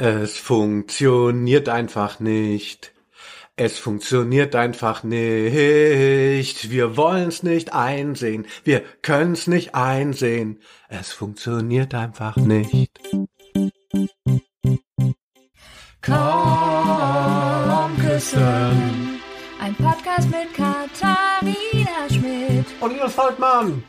Es funktioniert einfach nicht. Es funktioniert einfach nicht. Wir wollen's nicht einsehen. Wir können's nicht einsehen. Es funktioniert einfach nicht. Komm küssen. Ein Podcast mit Katharina Schmidt. Und Linus Volkmann.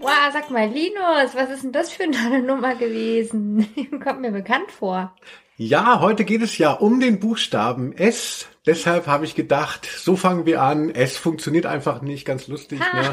Wow, sag mal, Linus, was ist denn das für eine Nummer gewesen? Kommt mir bekannt vor. Ja, heute geht es ja um den Buchstaben S. Deshalb habe ich gedacht, so fangen wir an. Es funktioniert einfach nicht, ganz lustig. Ne?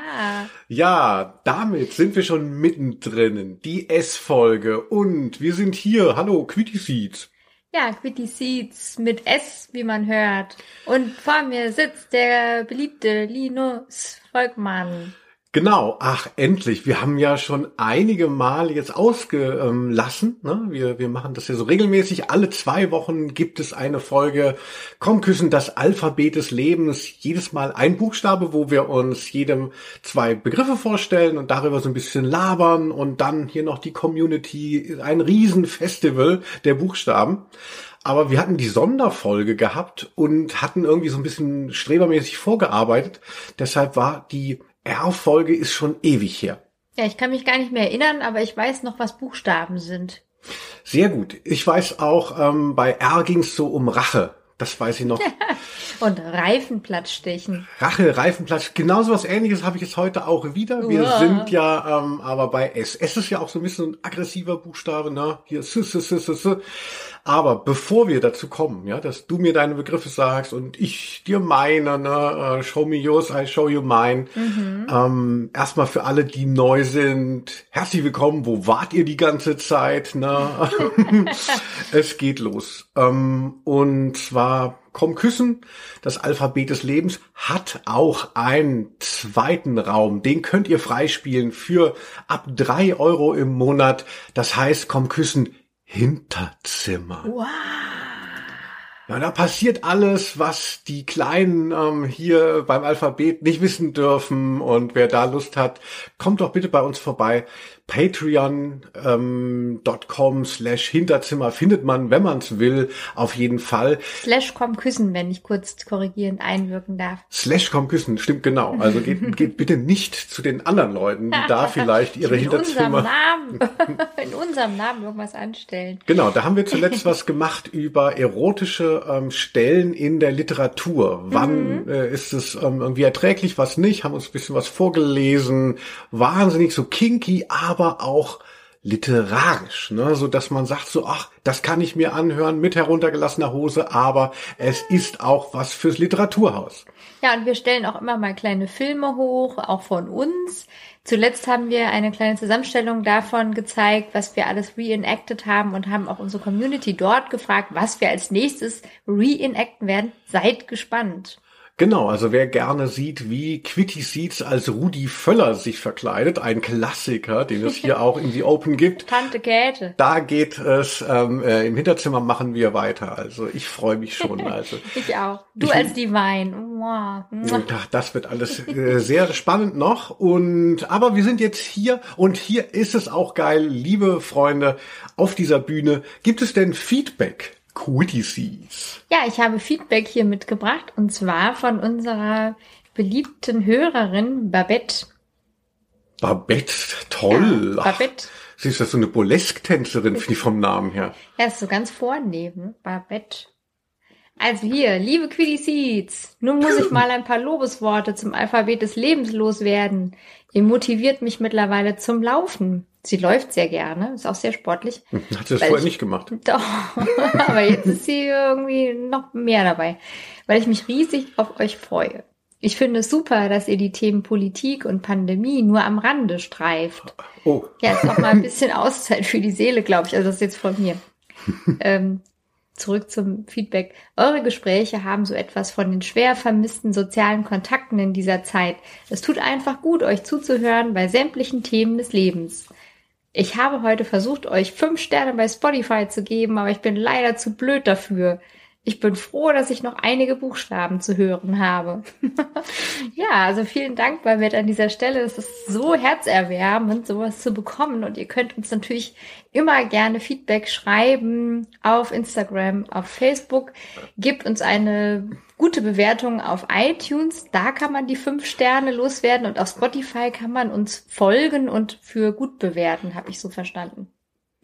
ja, damit sind wir schon mittendrin. Die S-Folge. Und wir sind hier. Hallo, Quitty Seeds. Ja, Quitty Seeds mit S, wie man hört. Und vor mir sitzt der beliebte Linus Volkmann. Genau, ach endlich. Wir haben ja schon einige Mal jetzt ausgelassen. Ne? Wir, wir machen das ja so regelmäßig. Alle zwei Wochen gibt es eine Folge Komm küssen, das Alphabet des Lebens. Jedes Mal ein Buchstabe, wo wir uns jedem zwei Begriffe vorstellen und darüber so ein bisschen labern und dann hier noch die Community, ein Riesenfestival der Buchstaben. Aber wir hatten die Sonderfolge gehabt und hatten irgendwie so ein bisschen strebermäßig vorgearbeitet. Deshalb war die R-Folge ist schon ewig her. Ja, ich kann mich gar nicht mehr erinnern, aber ich weiß noch, was Buchstaben sind. Sehr gut. Ich weiß auch, ähm, bei R ging es so um Rache. Das weiß ich noch. Und Reifenplatzstechen. Rache, Reifenplatz, genauso was ähnliches habe ich jetzt heute auch wieder. Wir Uah. sind ja ähm, aber bei S. S ist ja auch so ein bisschen ein aggressiver Buchstabe, ne? Hier S, S, S, S, S. Aber bevor wir dazu kommen, ja, dass du mir deine Begriffe sagst und ich dir meine, ne, äh, show me yours, I show you mine. Mhm. Ähm, erstmal für alle, die neu sind, herzlich willkommen. Wo wart ihr die ganze Zeit? Ne? es geht los. Ähm, und zwar Komm küssen, das Alphabet des Lebens hat auch einen zweiten Raum. Den könnt ihr freispielen für ab drei Euro im Monat. Das heißt, Komm küssen Hinterzimmer. Wow. Ja, da passiert alles, was die Kleinen ähm, hier beim Alphabet nicht wissen dürfen. Und wer da Lust hat, kommt doch bitte bei uns vorbei. Patreon.com ähm, slash Hinterzimmer findet man, wenn man es will, auf jeden Fall. Slash komm küssen, wenn ich kurz korrigierend einwirken darf. Slash komm küssen, stimmt genau. Also geht, geht bitte nicht zu den anderen Leuten, die da vielleicht ihre in Hinterzimmer... Unserem Namen, in unserem Namen irgendwas anstellen. Genau, da haben wir zuletzt was gemacht über erotische ähm, Stellen in der Literatur. Wann äh, ist es ähm, irgendwie erträglich, was nicht? Haben uns ein bisschen was vorgelesen. Wahnsinnig so kinky, aber auch literarisch, ne, so dass man sagt so, ach, das kann ich mir anhören mit heruntergelassener Hose, aber es ist auch was fürs Literaturhaus. Ja, und wir stellen auch immer mal kleine Filme hoch, auch von uns. Zuletzt haben wir eine kleine Zusammenstellung davon gezeigt, was wir alles reenacted haben und haben auch unsere Community dort gefragt, was wir als nächstes reenacten werden. Seid gespannt. Genau, also wer gerne sieht, wie Quitty Seeds als Rudi Völler sich verkleidet, ein Klassiker, den es hier auch in die Open gibt. Tante Käthe. Da geht es, ähm, äh, im Hinterzimmer machen wir weiter. Also ich freue mich schon. Also Ich auch. Du Ich- als Divine. Wow. Ach, das wird alles äh, sehr spannend noch. Und aber wir sind jetzt hier und hier ist es auch geil, liebe Freunde, auf dieser Bühne. Gibt es denn Feedback? Seeds. Ja, ich habe Feedback hier mitgebracht und zwar von unserer beliebten Hörerin Babette. Babette, toll. Ja, Ach, Babette. Sie ist ja so eine Burlesque-Tänzerin, finde ich vom Namen her. Er ist so ganz vornehm, ne? Babette. Also hier, liebe Quiddy Seeds, nun muss ich mal ein paar Lobesworte zum Alphabet des Lebens loswerden. Ihr motiviert mich mittlerweile zum Laufen. Sie läuft sehr gerne, ist auch sehr sportlich. Hat sie das vorher ich- nicht gemacht? Doch, aber jetzt ist sie irgendwie noch mehr dabei, weil ich mich riesig auf euch freue. Ich finde es super, dass ihr die Themen Politik und Pandemie nur am Rande streift. Oh, Ja, ist auch mal ein bisschen Auszeit für die Seele, glaube ich. Also das ist jetzt von mir. ähm, zurück zum Feedback. Eure Gespräche haben so etwas von den schwer vermissten sozialen Kontakten in dieser Zeit. Es tut einfach gut, euch zuzuhören bei sämtlichen Themen des Lebens. Ich habe heute versucht, euch fünf Sterne bei Spotify zu geben, aber ich bin leider zu blöd dafür. Ich bin froh, dass ich noch einige Buchstaben zu hören habe. ja, also vielen Dank, Babette, an dieser Stelle. Es ist so herzerwärmend, sowas zu bekommen. Und ihr könnt uns natürlich immer gerne Feedback schreiben auf Instagram, auf Facebook. Gebt uns eine gute Bewertung auf iTunes. Da kann man die fünf Sterne loswerden. Und auf Spotify kann man uns folgen und für gut bewerten, habe ich so verstanden.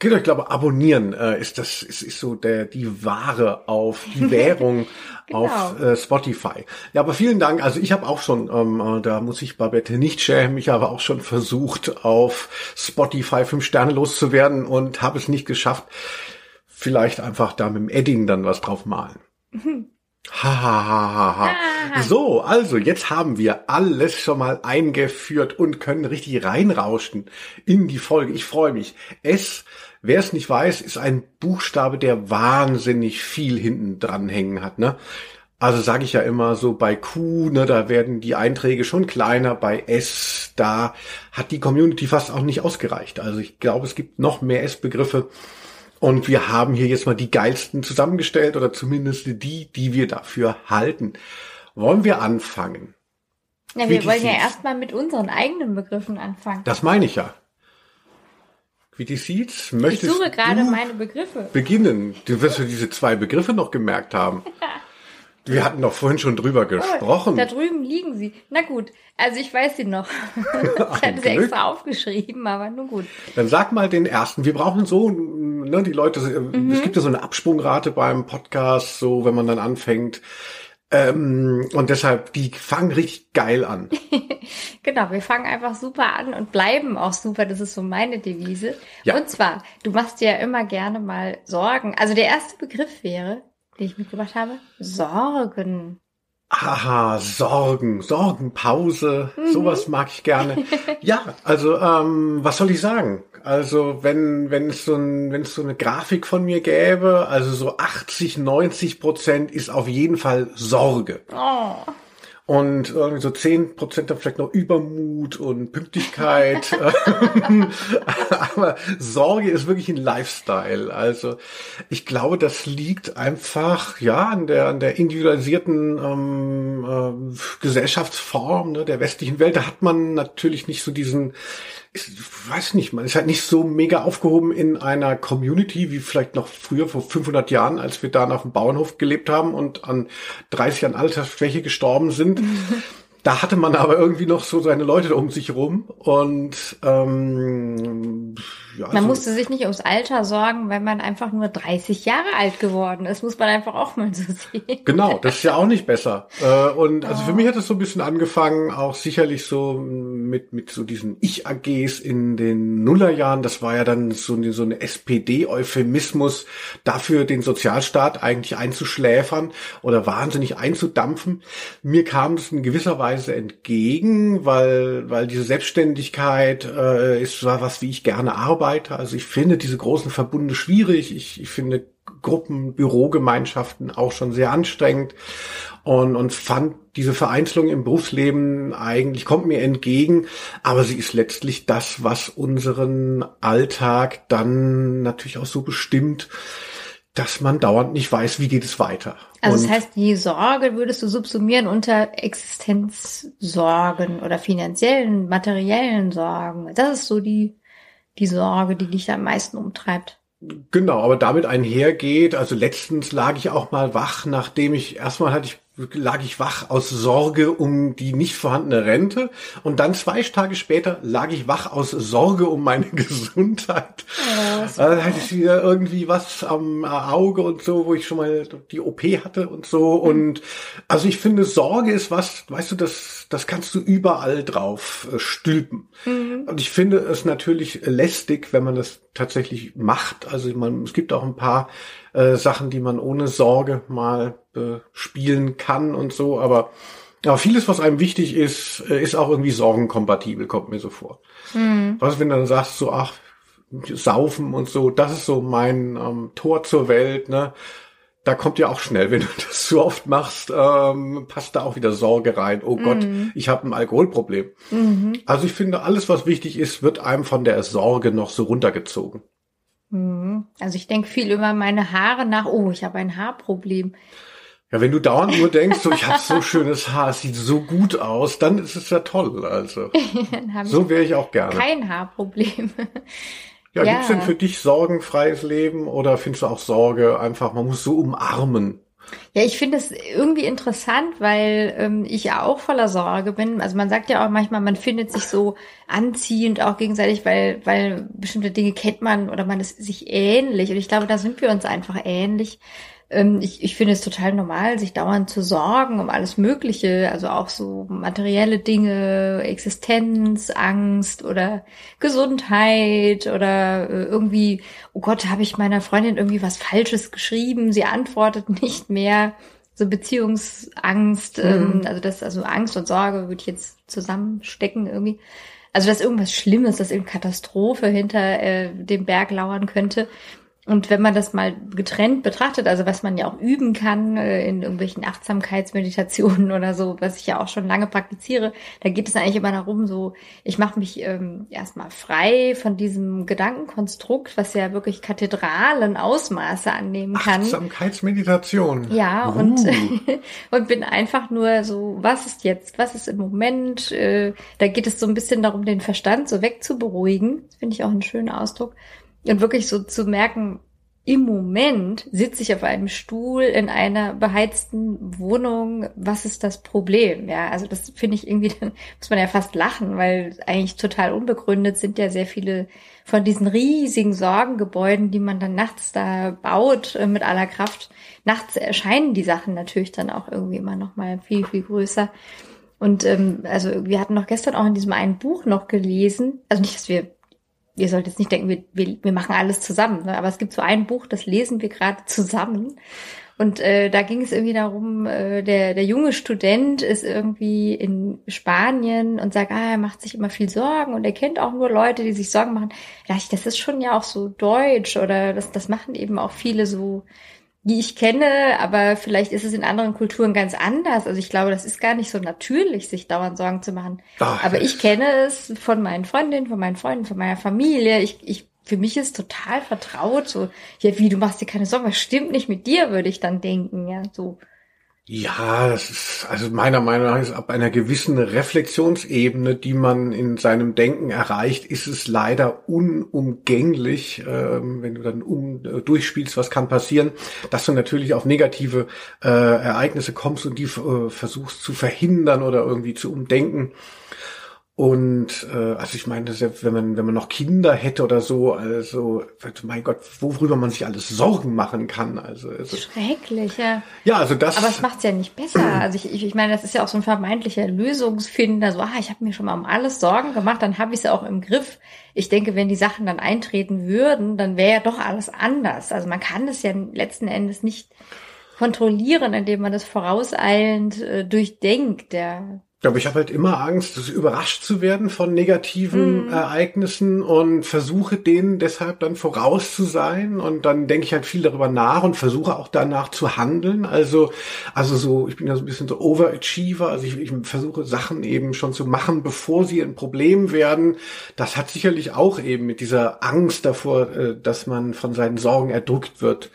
Genau, ich glaube, abonnieren äh, ist das ist, ist so der die Ware auf die Währung genau. auf äh, Spotify. Ja, aber vielen Dank. Also ich habe auch schon, ähm, äh, da muss ich Babette nicht schämen, ich habe auch schon versucht, auf Spotify fünf Sterne loszuwerden und habe es nicht geschafft. Vielleicht einfach da mit dem Edding dann was drauf malen. Ha, ha, ha, ha, ha. So, also jetzt haben wir alles schon mal eingeführt und können richtig reinrauschen in die Folge. Ich freue mich. Es Wer es nicht weiß, ist ein Buchstabe, der wahnsinnig viel hinten dran hängen hat. Ne? Also sage ich ja immer so bei Q, ne, da werden die Einträge schon kleiner, bei S, da hat die Community fast auch nicht ausgereicht. Also ich glaube, es gibt noch mehr S-Begriffe. Und wir haben hier jetzt mal die geilsten zusammengestellt oder zumindest die, die wir dafür halten. Wollen wir anfangen? Ja, wir wollen ja erstmal mit unseren eigenen Begriffen anfangen. Das meine ich ja. Wie die Seeds, möchtest ich suche gerade meine Begriffe. Beginnen. Du wirst ja diese zwei Begriffe noch gemerkt haben. Wir hatten doch vorhin schon drüber gesprochen. Oh, da drüben liegen sie. Na gut, also ich weiß sie noch. ich hatte sie extra aufgeschrieben, aber nun gut. Dann sag mal den ersten. Wir brauchen so, ne, die Leute, mhm. es gibt ja so eine Absprungrate beim Podcast, so wenn man dann anfängt. Ähm, und deshalb, die fangen richtig geil an. genau, wir fangen einfach super an und bleiben auch super. Das ist so meine Devise. Ja. Und zwar, du machst dir ja immer gerne mal Sorgen. Also der erste Begriff wäre, den ich mitgebracht habe, Sorgen. Aha, Sorgen, Sorgenpause, mhm. sowas mag ich gerne. ja, also ähm, was soll ich sagen? Also wenn wenn es so ein, wenn es so eine Grafik von mir gäbe, also so 80, 90 Prozent ist auf jeden Fall Sorge. Oh und irgendwie so zehn Prozent dann vielleicht noch Übermut und Pünktlichkeit. Aber Sorge ist wirklich ein Lifestyle. Also ich glaube, das liegt einfach ja an der an der individualisierten ähm, äh, Gesellschaftsform ne, der westlichen Welt. Da hat man natürlich nicht so diesen ich weiß nicht, man ist halt nicht so mega aufgehoben in einer Community wie vielleicht noch früher vor 500 Jahren, als wir da auf dem Bauernhof gelebt haben und an 30 Jahren Altersschwäche gestorben sind. da hatte man aber irgendwie noch so seine Leute um sich rum und ähm, ja, man so musste sich nicht ums Alter sorgen, wenn man einfach nur 30 Jahre alt geworden ist, muss man einfach auch mal so sehen. Genau, das ist ja auch nicht besser. Äh, und also für mich hat es so ein bisschen angefangen, auch sicherlich so mit mit so diesen Ich-AGs in den Nullerjahren. Das war ja dann so eine, so eine SPD-Euphemismus dafür, den Sozialstaat eigentlich einzuschläfern oder wahnsinnig einzudampfen. Mir kam es in gewisser Weise entgegen, weil, weil diese Selbstständigkeit äh, ist zwar was, wie ich gerne arbeite. Also ich finde diese großen Verbunde schwierig. Ich, ich finde Gruppen, Bürogemeinschaften auch schon sehr anstrengend und, und fand diese Vereinzelung im Berufsleben eigentlich kommt mir entgegen, aber sie ist letztlich das, was unseren Alltag dann natürlich auch so bestimmt, dass man dauernd nicht weiß, wie geht es weiter. Also und das heißt, die Sorge würdest du subsumieren unter Existenzsorgen oder finanziellen, materiellen Sorgen. Das ist so die, die Sorge, die dich am meisten umtreibt. Genau, aber damit einhergeht, also letztens lag ich auch mal wach, nachdem ich erstmal hatte ich lag ich wach aus Sorge um die nicht vorhandene Rente und dann zwei Tage später lag ich wach aus Sorge um meine Gesundheit. Ja, dann hatte ich wieder irgendwie was am Auge und so, wo ich schon mal die OP hatte und so mhm. und also ich finde Sorge ist was, weißt du, das das kannst du überall drauf äh, stülpen. Mhm. Und ich finde es natürlich lästig, wenn man das tatsächlich macht. Also man, es gibt auch ein paar äh, Sachen, die man ohne Sorge mal bespielen kann und so, aber aber vieles, was einem wichtig ist, äh, ist auch irgendwie sorgenkompatibel, kommt mir so vor. Mhm. Was, wenn du dann sagst, so, ach, saufen und so, das ist so mein ähm, Tor zur Welt, ne? Da kommt ja auch schnell, wenn du das zu oft machst, ähm, passt da auch wieder Sorge rein. Oh Gott, mhm. ich habe ein Alkoholproblem. Mhm. Also ich finde, alles, was wichtig ist, wird einem von der Sorge noch so runtergezogen. Mhm. Also ich denke viel über meine Haare nach. Oh, ich habe ein Haarproblem. Ja, wenn du dauernd nur denkst, so ich habe so schönes Haar, es sieht so gut aus, dann ist es ja toll. Also so wäre ich auch gerne. Kein Haarproblem. Ja, ja. gibt's denn für dich sorgenfreies Leben oder findest du auch Sorge einfach, man muss so umarmen? Ja, ich finde es irgendwie interessant, weil ähm, ich ja auch voller Sorge bin. Also man sagt ja auch manchmal, man findet sich so anziehend auch gegenseitig, weil, weil bestimmte Dinge kennt man oder man ist sich ähnlich. Und ich glaube, da sind wir uns einfach ähnlich. Ähm, ich, ich finde es total normal, sich dauernd zu sorgen um alles Mögliche, also auch so materielle Dinge, Existenz, Angst oder Gesundheit oder äh, irgendwie, oh Gott, habe ich meiner Freundin irgendwie was Falsches geschrieben, sie antwortet nicht mehr. So Beziehungsangst, mhm. also das, also Angst und Sorge würde ich jetzt zusammenstecken irgendwie. Also dass irgendwas Schlimmes, dass irgendeine Katastrophe hinter äh, dem Berg lauern könnte. Und wenn man das mal getrennt betrachtet, also was man ja auch üben kann äh, in irgendwelchen Achtsamkeitsmeditationen oder so, was ich ja auch schon lange praktiziere, da geht es eigentlich immer darum, so, ich mache mich ähm, erstmal frei von diesem Gedankenkonstrukt, was ja wirklich kathedralen Ausmaße annehmen kann. Achtsamkeitsmeditation. Ja, uh. und, und bin einfach nur so, was ist jetzt, was ist im Moment? Äh, da geht es so ein bisschen darum, den Verstand so wegzuberuhigen. Finde ich auch einen schönen Ausdruck und wirklich so zu merken, im Moment sitze ich auf einem Stuhl in einer beheizten Wohnung. Was ist das Problem? Ja, also das finde ich irgendwie, dann muss man ja fast lachen, weil eigentlich total unbegründet sind ja sehr viele von diesen riesigen Sorgengebäuden, die man dann nachts da baut äh, mit aller Kraft. Nachts erscheinen die Sachen natürlich dann auch irgendwie immer noch mal viel, viel größer. Und ähm, also wir hatten noch gestern auch in diesem einen Buch noch gelesen, also nicht, dass wir ihr sollt jetzt nicht denken, wir, wir, wir machen alles zusammen, ne? aber es gibt so ein Buch, das lesen wir gerade zusammen. Und äh, da ging es irgendwie darum, äh, der, der junge Student ist irgendwie in Spanien und sagt, ah, er macht sich immer viel Sorgen und er kennt auch nur Leute, die sich Sorgen machen. Da ich, das ist schon ja auch so deutsch oder das, das machen eben auch viele so die ich kenne, aber vielleicht ist es in anderen Kulturen ganz anders. Also ich glaube, das ist gar nicht so natürlich, sich dauernd Sorgen zu machen. Ach, aber ich kenne es von meinen Freundinnen, von meinen Freunden, von meiner Familie. Ich, ich, für mich ist total vertraut. So, ja, wie, du machst dir keine Sorgen, was stimmt nicht mit dir, würde ich dann denken, ja, so. Ja, das ist, also meiner Meinung nach ist ab einer gewissen Reflexionsebene, die man in seinem Denken erreicht, ist es leider unumgänglich, ähm, wenn du dann um, äh, durchspielst, was kann passieren, dass du natürlich auf negative äh, Ereignisse kommst und die äh, versuchst zu verhindern oder irgendwie zu umdenken. Und äh, also ich meine, selbst wenn man wenn man noch Kinder hätte oder so, also mein Gott, worüber man sich alles Sorgen machen kann. Also, also schrecklich, ja. Ja, also das. Aber es macht's ja nicht besser. Also ich, ich, ich meine, das ist ja auch so ein vermeintlicher Lösungsfinder. So, ah, ich habe mir schon mal um alles Sorgen gemacht, dann habe ich es ja auch im Griff. Ich denke, wenn die Sachen dann eintreten würden, dann wäre ja doch alles anders. Also man kann es ja letzten Endes nicht kontrollieren, indem man das vorauseilend äh, durchdenkt. Der aber ich habe halt immer Angst, überrascht zu werden von negativen mm. Ereignissen und versuche denen deshalb dann voraus zu sein und dann denke ich halt viel darüber nach und versuche auch danach zu handeln. Also, also so, ich bin ja so ein bisschen so Overachiever, also ich, ich versuche Sachen eben schon zu machen, bevor sie ein Problem werden. Das hat sicherlich auch eben mit dieser Angst davor, äh, dass man von seinen Sorgen erdrückt wird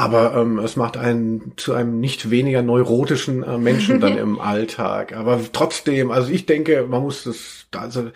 aber ähm, es macht einen zu einem nicht weniger neurotischen äh, Menschen dann im Alltag. Aber trotzdem, also ich denke, man muss das, also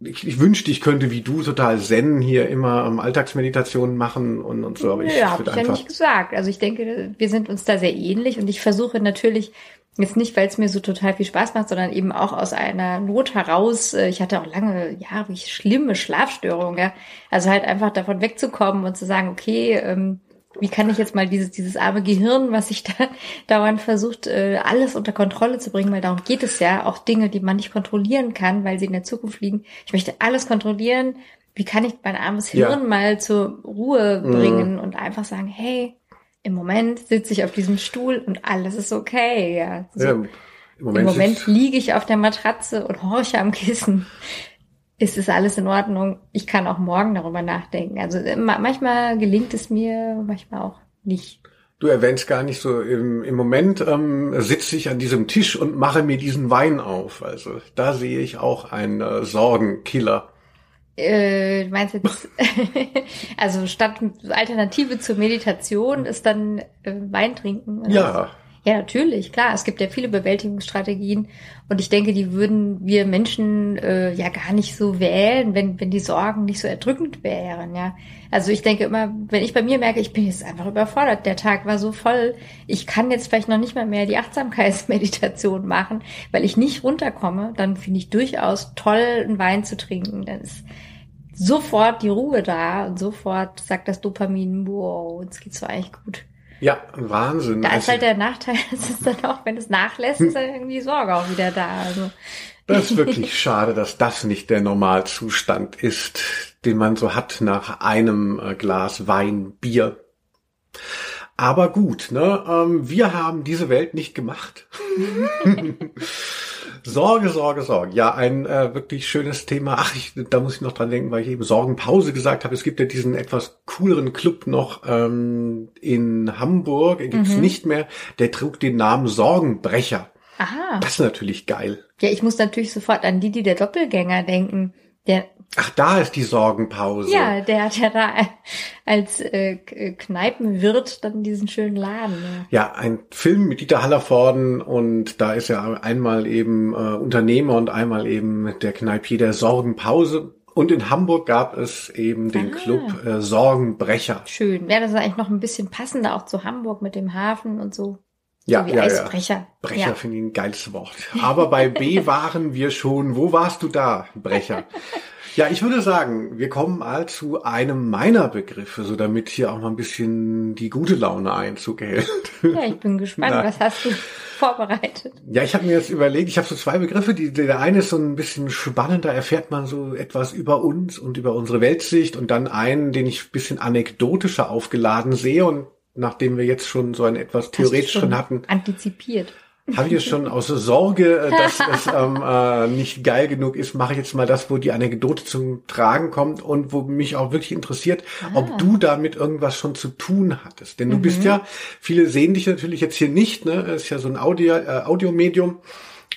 ich, ich wünschte, ich könnte wie du total zen hier immer ähm, Alltagsmeditationen machen und, und so. Aber ich ja, habe ich ja nicht gesagt. Also ich denke, wir sind uns da sehr ähnlich und ich versuche natürlich jetzt nicht, weil es mir so total viel Spaß macht, sondern eben auch aus einer Not heraus. Äh, ich hatte auch lange Jahre ja, schlimme Schlafstörungen. Ja? Also halt einfach davon wegzukommen und zu sagen, okay, ähm, wie kann ich jetzt mal dieses, dieses arme Gehirn, was sich da dauernd versucht, äh, alles unter Kontrolle zu bringen, weil darum geht es ja, auch Dinge, die man nicht kontrollieren kann, weil sie in der Zukunft liegen. Ich möchte alles kontrollieren. Wie kann ich mein armes Hirn ja. mal zur Ruhe mhm. bringen mhm. und einfach sagen, hey, im Moment sitze ich auf diesem Stuhl und alles ist okay. Ja, so. ja Im Moment, Im Moment liege ich auf der Matratze und horche am Kissen ist es alles in Ordnung. Ich kann auch morgen darüber nachdenken. Also manchmal gelingt es mir, manchmal auch nicht. Du erwähnst gar nicht so, im, im Moment ähm, sitze ich an diesem Tisch und mache mir diesen Wein auf. Also da sehe ich auch einen äh, Sorgenkiller. Äh, du meinst jetzt, also statt Alternative zur Meditation ist dann äh, Wein trinken? Ja, was? Ja, natürlich, klar. Es gibt ja viele Bewältigungsstrategien und ich denke, die würden wir Menschen äh, ja gar nicht so wählen, wenn, wenn die Sorgen nicht so erdrückend wären, ja. Also ich denke immer, wenn ich bei mir merke, ich bin jetzt einfach überfordert, der Tag war so voll, ich kann jetzt vielleicht noch nicht mal mehr die Achtsamkeitsmeditation machen, weil ich nicht runterkomme, dann finde ich durchaus toll, einen Wein zu trinken. Dann ist sofort die Ruhe da und sofort sagt das Dopamin, wow, uns geht's so eigentlich gut. Ja, Wahnsinn. Da ist Also, halt der Nachteil, dass es dann auch, wenn es nachlässt, ist dann irgendwie die Sorge auch wieder da. Also, das ist wirklich schade, dass das nicht der Normalzustand ist, den man so hat nach einem äh, Glas Wein, Bier. Aber gut, ne? Ähm, wir haben diese Welt nicht gemacht. Sorge, Sorge, Sorge. Ja, ein äh, wirklich schönes Thema. Ach, ich, da muss ich noch dran denken, weil ich eben Sorgenpause gesagt habe. Es gibt ja diesen etwas cooleren Club noch ähm, in Hamburg. Den gibt's nicht mehr. Der trug den Namen Sorgenbrecher. aha. Das ist natürlich geil. Ja, ich muss natürlich sofort an Didi der Doppelgänger denken. Der, Ach, da ist die Sorgenpause. ja, der hat ja da als äh, K- Kneipenwirt dann diesen schönen Laden. Ja. Ja, ein Film mit Dieter Hallervorden und da ist er einmal eben äh, Unternehmer und einmal eben der Kneipier der Sorgenpause. Und in Hamburg gab es eben den Ah. Club äh, Sorgenbrecher. Schön. Ja, das ist eigentlich noch ein bisschen passender auch zu Hamburg mit dem Hafen und so. Ja, so wie ja, ja. Eisbrecher. Brecher Ja. finde ich ein geiles Wort. Aber bei B waren wir schon. Wo warst du da, Brecher? Ja, ich würde sagen, wir kommen mal zu einem meiner Begriffe, so damit hier auch mal ein bisschen die gute Laune Einzug hält. ja, ich bin gespannt. Na. Was hast du vorbereitet? Ja, ich habe mir jetzt überlegt, ich habe so zwei Begriffe. Die, der eine ist so ein bisschen spannend, da erfährt man so etwas über uns und über unsere Weltsicht. Und dann einen, den ich ein bisschen anekdotischer aufgeladen sehe. Und nachdem wir jetzt schon so einen etwas schon hatten, Antizipiert. Habe ich es schon aus Sorge, äh, dass es ähm, äh, nicht geil genug ist, mache ich jetzt mal das, wo die Anekdote zum Tragen kommt und wo mich auch wirklich interessiert, ob du damit irgendwas schon zu tun hattest. Denn du bist ja, viele sehen dich natürlich jetzt hier nicht, ne? Es ist ja so ein Audio, äh, Audiomedium.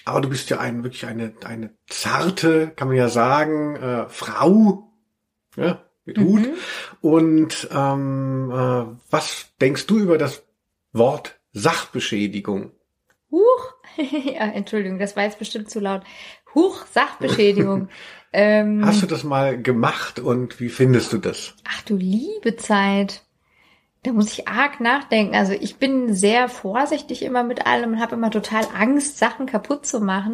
Aber du bist ja ein, wirklich eine, eine zarte, kann man ja sagen, äh, Frau, ja, mit Hut. Und ähm, äh, was denkst du über das Wort Sachbeschädigung? Huch. ja, Entschuldigung, das war jetzt bestimmt zu laut. Huch, Sachbeschädigung. ähm, Hast du das mal gemacht und wie findest du das? ach du liebe Zeit. Da muss ich arg nachdenken. Also ich bin sehr vorsichtig immer mit allem und habe immer total Angst, Sachen kaputt zu machen.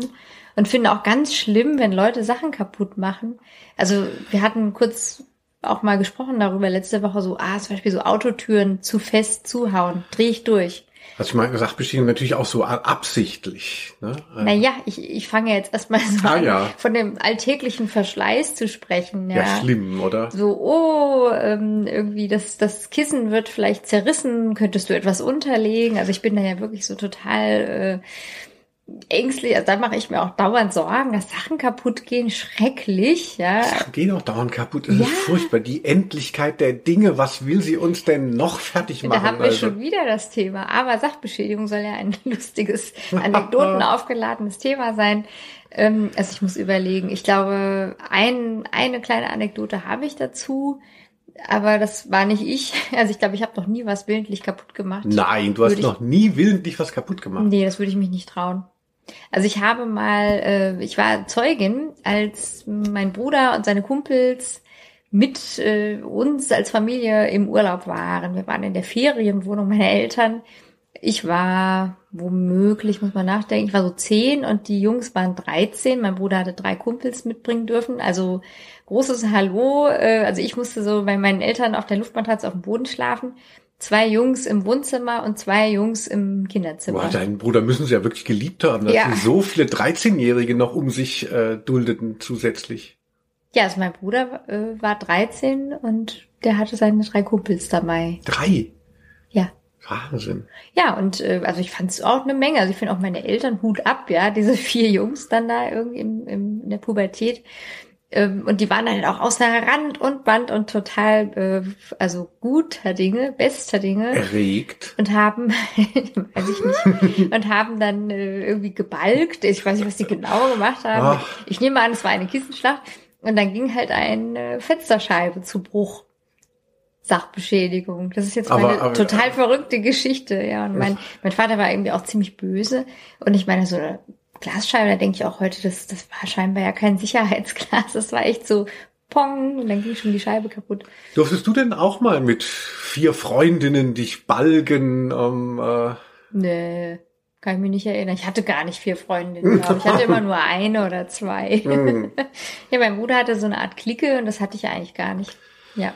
Und finde auch ganz schlimm, wenn Leute Sachen kaputt machen. Also wir hatten kurz auch mal gesprochen darüber letzte Woche so, ah, zum Beispiel so Autotüren zu fest zuhauen, drehe ich durch. Also ich meine, Sachbeschädigung natürlich auch so absichtlich. Ne? Naja, ich, ich fange jetzt erstmal so Ah, an, ja. von dem alltäglichen Verschleiß zu sprechen. Ja, ja, schlimm, oder? So, oh, ähm, irgendwie das, das Kissen wird vielleicht zerrissen, könntest du etwas unterlegen? Also ich bin da ja wirklich so total äh, ängstlich. Also da mache ich mir auch dauernd Sorgen, dass Sachen kaputt gehen. Schrecklich, ja. Sachen gehen auch dauernd kaputt. Es Ja. ist furchtbar. Die Endlichkeit der Dinge. Was will sie uns denn noch fertig machen? Da haben wir also? schon wieder das Thema. Aber Sachbeschädigung soll ja ein lustiges, Anekdoten aufgeladenes Thema sein. Ähm, also ich muss überlegen. Ich glaube, ein, eine kleine Anekdote habe ich dazu. Aber das war nicht ich. Also ich glaube, ich habe noch nie was willentlich kaputt gemacht. Nein, du hast Würde ich- noch nie willentlich was kaputt gemacht. Nee, das würde ich mich nicht trauen. Also ich habe mal, äh, ich war Zeugin, als mein Bruder und seine Kumpels mit äh, uns als Familie im Urlaub waren. Wir waren in der Ferienwohnung meiner Eltern. Ich war womöglich, muss man nachdenken, ich war so zehn und die Jungs waren 13. Mein Bruder hatte drei Kumpels mitbringen dürfen. Also großes Hallo. Äh, also ich musste so bei meinen Eltern auf der Luftmatratze auf dem Boden schlafen. Zwei Jungs im Wohnzimmer und zwei Jungs im Kinderzimmer. Boah, deinen Bruder müssen sie ja wirklich geliebt haben, dass Ja. sie so viele 13-Jährige noch um sich äh, duldeten zusätzlich. Ja, also mein Bruder äh, war 13 und der hatte seine drei Kumpels dabei. Drei. Ja. Wahnsinn. Ja, und äh, also ich fand es auch eine Menge. Also ich finde auch meine Eltern Hut ab, ja, diese vier Jungs dann da irgendwie im, im, in der Pubertät. Ähm, und die waren halt auch außer Rand und Band und total, äh, also guter Dinge, bester Dinge. Erregt. und haben, weiß ich nicht, und haben dann äh, irgendwie gebalgt. Ich weiß nicht, was die genau gemacht haben. Ach. Ich nehme an, es war eine Kissenschlacht. Und dann ging halt eine Fensterscheibe zu Bruch. Sachbeschädigung. Das ist jetzt Aber- meine aber- total verrückte Geschichte, ja. Und mein, mein Vater war irgendwie auch ziemlich böse. Und ich meine, so eine Glasscheibe, da denke ich auch heute, das, das war scheinbar ja kein Sicherheitsglas. Das war echt so Pong und dann ging schon die Scheibe kaputt. Durftest du denn auch mal mit vier Freundinnen dich balgen? Ähm, äh, Nee, kann ich mich nicht erinnern. Ich hatte gar nicht vier Freundinnen, glaube ich. Hatte immer nur eine oder zwei. Hm. ja, mein Bruder hatte so eine Art Clique und das hatte ich eigentlich gar nicht. Ja.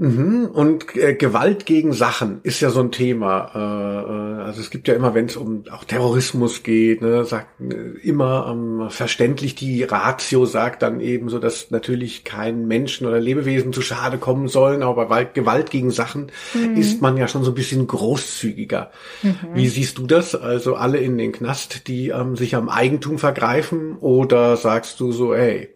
Mhm. Und äh, Gewalt gegen Sachen ist ja so ein Thema. Äh, äh, also es gibt ja immer, wenn es um auch Terrorismus geht, ne, sagt äh, immer ähm, verständlich die Ratio sagt dann eben so, dass natürlich kein Menschen oder Lebewesen zu Schade kommen sollen, aber bei Gewalt gegen Sachen ist man ja schon so ein bisschen großzügiger. Wie siehst du das? Also alle in den Knast, die ähm, sich am Eigentum vergreifen, oder sagst du so, ey,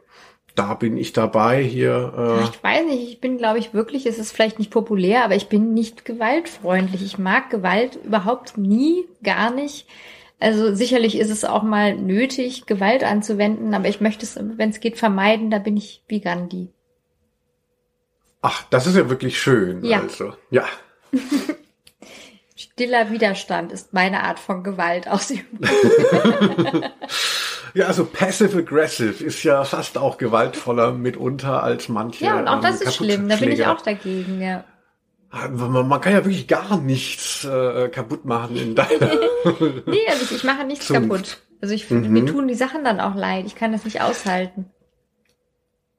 da bin ich dabei hier? Äh, Ich weiß nicht, ich bin, glaube ich, wirklich, es ist vielleicht nicht populär, aber ich bin nicht gewaltfreundlich. Ich mag Gewalt überhaupt nie, gar nicht. Also sicherlich ist es auch mal nötig, Gewalt anzuwenden, aber ich möchte es, wenn es geht, vermeiden. Da bin ich wie Gandhi. Ach, das ist ja wirklich schön. Ja. Also, ja. Stiller Widerstand ist meine Art von Gewalt ausüben. Ja, also passive aggressive ist ja fast auch gewaltvoller mitunter als manche. Ja, und auch das ähm, ist schlimm. Da bin ich auch dagegen, ja. Man, man kann ja wirklich gar nichts äh, kaputt machen in deiner. Nee, also ich, ich mache nichts Zunft. kaputt. Also ich, Mhm. mir tun die Sachen dann auch leid. Ich kann das nicht aushalten.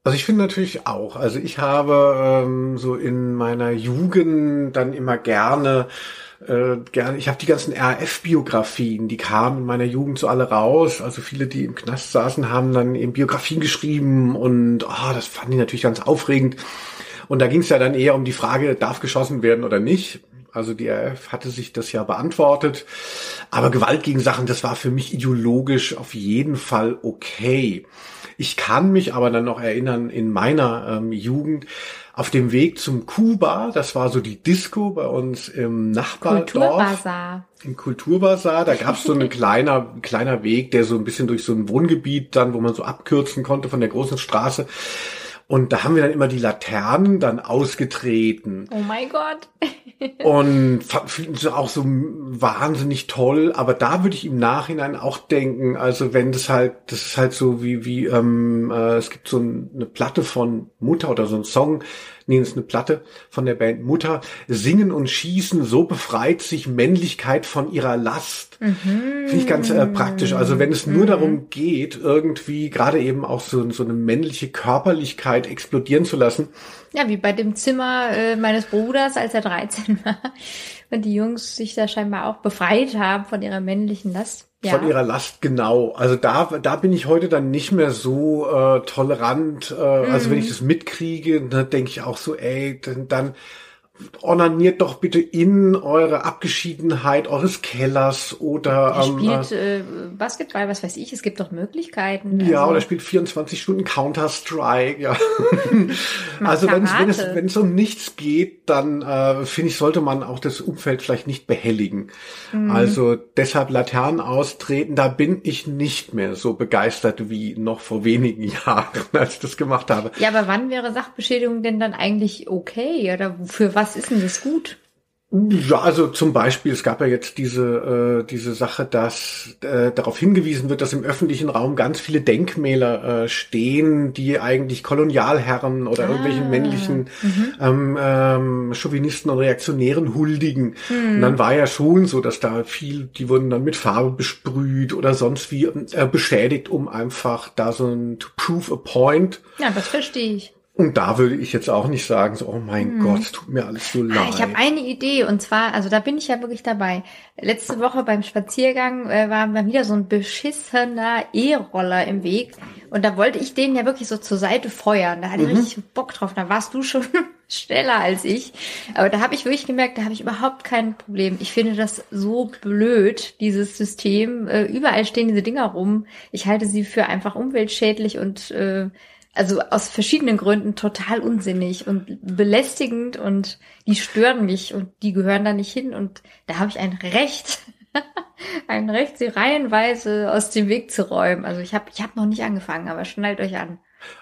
Also ich finde natürlich auch. Also ich habe ähm, so in meiner Jugend dann immer gerne äh, gerne. Ich habe die ganzen RAF-Biografien, die kamen in meiner Jugend so alle raus. Also viele, die im Knast saßen, haben dann eben Biografien geschrieben und ah, das fand ich natürlich ganz aufregend. Und da ging es ja dann eher um die Frage, darf geschossen werden oder nicht. Also die RAF hatte sich das ja beantwortet. Aber Gewalt gegen Sachen, das war für mich ideologisch auf jeden Fall okay. Ich kann mich aber dann noch erinnern, in meiner ähm, Jugend auf dem Weg zum Kuba, das war so die Disco bei uns im Nachbardorf Kulturbasar. im Kulturbasar, da gab es so ein kleiner, kleiner Weg, der so ein bisschen durch so ein Wohngebiet dann, wo man so abkürzen konnte von der großen Straße. Und da haben wir dann immer die Laternen dann ausgetreten Oh mein Gott. und finden sie auch so wahnsinnig toll. Aber da würde ich im Nachhinein auch denken, also wenn das halt, das ist halt so wie, wie, ähm, äh, es gibt so ein, eine Platte von Mutter oder so ein Song, nee, das ist eine Platte von der Band Mutter, Singen und Schießen, so befreit sich Männlichkeit von ihrer Last. Finde ich ganz äh, praktisch. Also wenn es nur darum geht, irgendwie gerade eben auch so, so eine männliche Körperlichkeit explodieren zu lassen, Ja, wie bei dem Zimmer äh, meines Bruders, als er 13 war. Und die Jungs sich da scheinbar auch befreit haben von ihrer männlichen Last. Ja. Von ihrer Last, genau. Also da, da bin ich heute dann nicht mehr so äh, tolerant. Äh, Also wenn ich das mitkriege, ne, denke ich auch so, ey, dann, dann onaniert doch bitte in eure Abgeschiedenheit eures Kellers oder Er ähm, spielt äh, Basketball, was weiß ich, es gibt doch Möglichkeiten. ja, also, oder spielt 24 Stunden Counter-Strike, ja. also wenn es, wenn es, wenn es um nichts geht, dann äh, finde ich, sollte man auch das Umfeld vielleicht nicht behelligen. Mhm. Also deshalb Laternen austreten, da bin ich nicht mehr so begeistert wie noch vor wenigen Jahren, als ich das gemacht habe. Ja, aber wann wäre Sachbeschädigung denn dann eigentlich okay? Oder für was ist denn das gut? Ja, also zum Beispiel, es gab ja jetzt diese, äh, diese Sache, dass äh, darauf hingewiesen wird, dass im öffentlichen Raum ganz viele Denkmäler äh, stehen, die eigentlich Kolonialherren oder Ah, irgendwelchen männlichen ähm, ähm, Chauvinisten und Reaktionären huldigen. Und dann war ja schon so, dass da viel, die wurden dann mit Farbe besprüht oder sonst wie äh, beschädigt, um einfach da so ein to prove a point. Ja, das verstehe ich. Und da würde ich jetzt auch nicht sagen, so, oh mein Gott, es tut mir alles so leid. Ah, Ich habe eine Idee und zwar, also da bin ich ja wirklich dabei. Letzte Woche beim Spaziergang äh, war mal wieder so ein beschissener E-Roller im Weg und da wollte ich den ja wirklich so zur Seite feuern. Da hatte ich richtig Bock drauf. Da warst du schon schneller als ich. Aber da habe ich wirklich gemerkt, da habe ich überhaupt kein Problem. Ich finde das so blöd, dieses System. Äh, überall stehen diese Dinger rum. Ich halte sie für einfach umweltschädlich und äh, also aus verschiedenen Gründen total unsinnig und belästigend und die stören mich und die gehören da nicht hin und da habe ich ein Recht, ein Recht, sie reihenweise aus dem Weg zu räumen. Also ich habe ich hab noch nicht angefangen, aber schnallt euch an.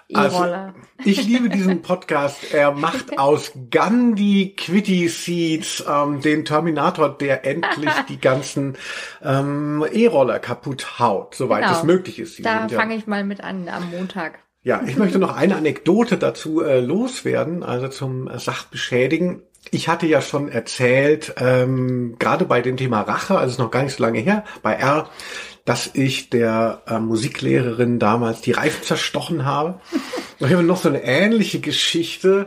E-Roller. Also, ich liebe diesen Podcast. Er macht aus Gandhi Quitty Seeds ähm, den Terminator, der endlich die ganzen ähm, E-Roller kaputt haut, soweit Genau. es möglich ist. Da sind ja- fange ich mal mit an am Montag. Ja, ich möchte noch eine Anekdote dazu äh, loswerden, also zum äh, Sachbeschädigen. Ich hatte ja schon erzählt, ähm, gerade bei dem Thema Rache, also ist noch gar nicht so lange her, bei R, dass ich der äh, Musiklehrerin damals die Reifen zerstochen habe. Und ich habe noch so eine ähnliche Geschichte.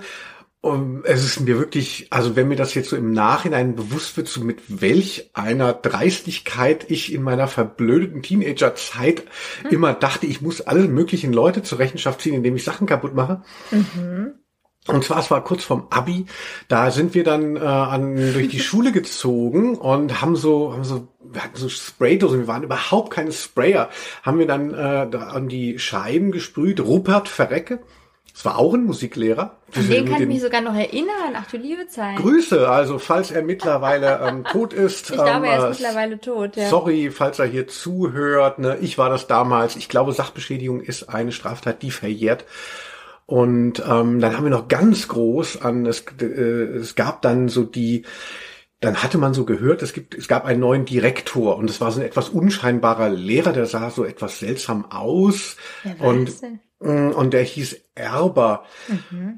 Und es ist mir wirklich, also wenn mir das jetzt so im Nachhinein bewusst wird, so mit welch einer Dreistigkeit ich in meiner verblödeten Teenagerzeit immer dachte, ich muss alle möglichen Leute zur Rechenschaft ziehen, indem ich Sachen kaputt mache. Und zwar, es war kurz vorm Abi, da sind wir dann äh, an, durch die Schule gezogen und haben so, haben so, wir hatten so Spraydosen, wir waren überhaupt keine Sprayer, haben wir dann äh, da an die Scheiben gesprüht, Rupert Verrecke, das war auch ein Musiklehrer. An den kann ich mich sogar noch erinnern. Ach du liebe Zeit. Grüße, also falls er mittlerweile ähm, tot ist. Ich glaube, er ähm, ist mittlerweile tot, ja. Sorry, falls er hier zuhört. Ne? Ich war das damals. Ich glaube, Sachbeschädigung ist eine Straftat, die verjährt. Und ähm, dann haben wir noch ganz groß an, es, äh, es gab dann so die, dann hatte man so gehört, es gibt, es gab einen neuen Direktor und es war so ein etwas unscheinbarer Lehrer, der sah so etwas seltsam aus. Wer war und das denn? Mm, Und der hieß Erber.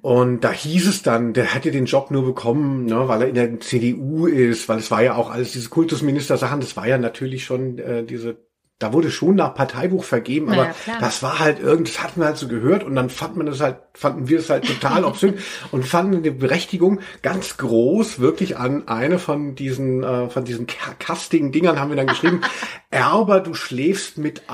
Und da hieß es dann, der hätte den Job nur bekommen, ne, weil er in der CDU ist, weil es war ja auch alles diese Kultusminister-Sachen, das war ja natürlich schon äh, diese, da wurde schon nach Parteibuch vergeben, aber ja, das war halt irgend, das hatten wir halt so gehört und dann fand man das halt, fanden wir es halt total obszön und fanden die Berechtigung ganz groß, wirklich an eine von diesen, äh, von diesen Ca- Casting-Dingern haben wir dann geschrieben, Erber, du schläfst mit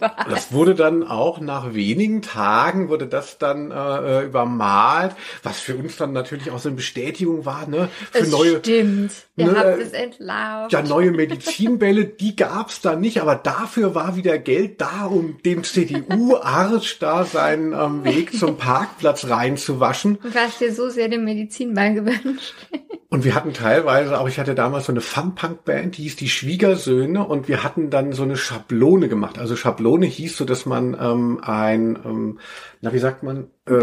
allen. Das wurde dann auch nach wenigen Tagen wurde das dann äh, übermalt, was für uns dann natürlich auch so eine Bestätigung war, ne? Für Es neue, stimmt. Ihr ne, habt äh, es entlarvt. ja, neue Medizinbälle, die gab's da nicht, aber dafür war wieder Geld da, um dem CDU-Arsch da seinen ähm, Weg zum Parkplatz reinzuwaschen. Du hast dir so sehr den Medizinball gewünscht. Und wir hatten teilweise, auch ich hatte damals so eine Fun-Punk-Band, die hieß die Schwiegersöhne und wir hatten dann so eine Schablone gemacht. Also Schablone hieß so, dass man ähm, ein, ähm, na wie sagt man, äh.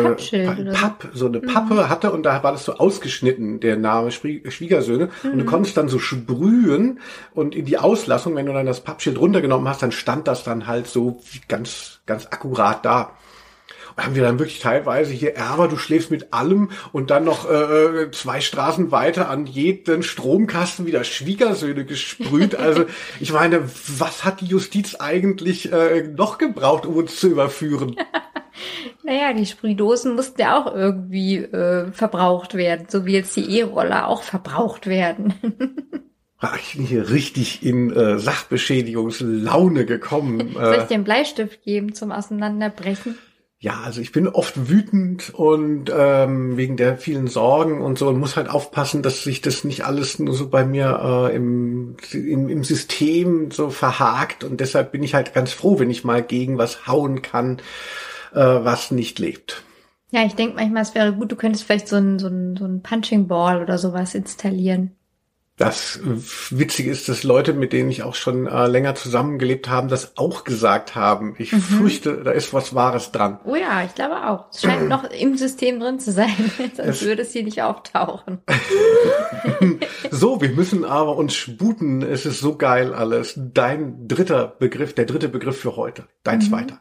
Papp, so eine Pappe hatte und da war das so ausgeschnitten, der Name Schwie- Schwiegersöhne. Und du konntest dann so sprühen und in die Auslassung, wenn du dann das Pappschild runtergenommen hast, dann stand das dann halt so ganz, ganz akkurat da. Haben wir dann wirklich teilweise hier, Erber, du schläfst mit allem und dann noch äh, zwei Straßen weiter an jeden Stromkasten wieder Schwiegersöhne gesprüht. Also ich meine, was hat die Justiz eigentlich äh, noch gebraucht, um uns zu überführen? Naja, die Sprühdosen mussten ja auch irgendwie äh, verbraucht werden, so wie jetzt die E-Roller auch verbraucht werden. Ich bin hier richtig in äh, Sachbeschädigungslaune gekommen. Soll ich Äh, dir einen Bleistift geben zum Auseinanderbrechen? Ja, also ich bin oft wütend und ähm, wegen der vielen Sorgen und so und muss halt aufpassen, dass sich das nicht alles nur so bei mir äh, im, im, im System so verhakt und deshalb bin ich halt ganz froh, wenn ich mal gegen was hauen kann, äh, was nicht lebt. Ja, ich denke manchmal, es wäre gut, du könntest vielleicht so ein, so ein, so ein Punching Ball oder sowas installieren. Das äh, Witzige ist, dass Leute, mit denen ich auch schon äh, länger zusammengelebt haben, das auch gesagt haben. Ich fürchte, da ist was Wahres dran. Oh ja, ich glaube auch. Es scheint noch im System drin zu sein, sonst würde es hier nicht auftauchen. So, wir müssen aber uns sputen. Es ist so geil alles. Dein dritter Begriff, der dritte Begriff für heute. Dein zweiter.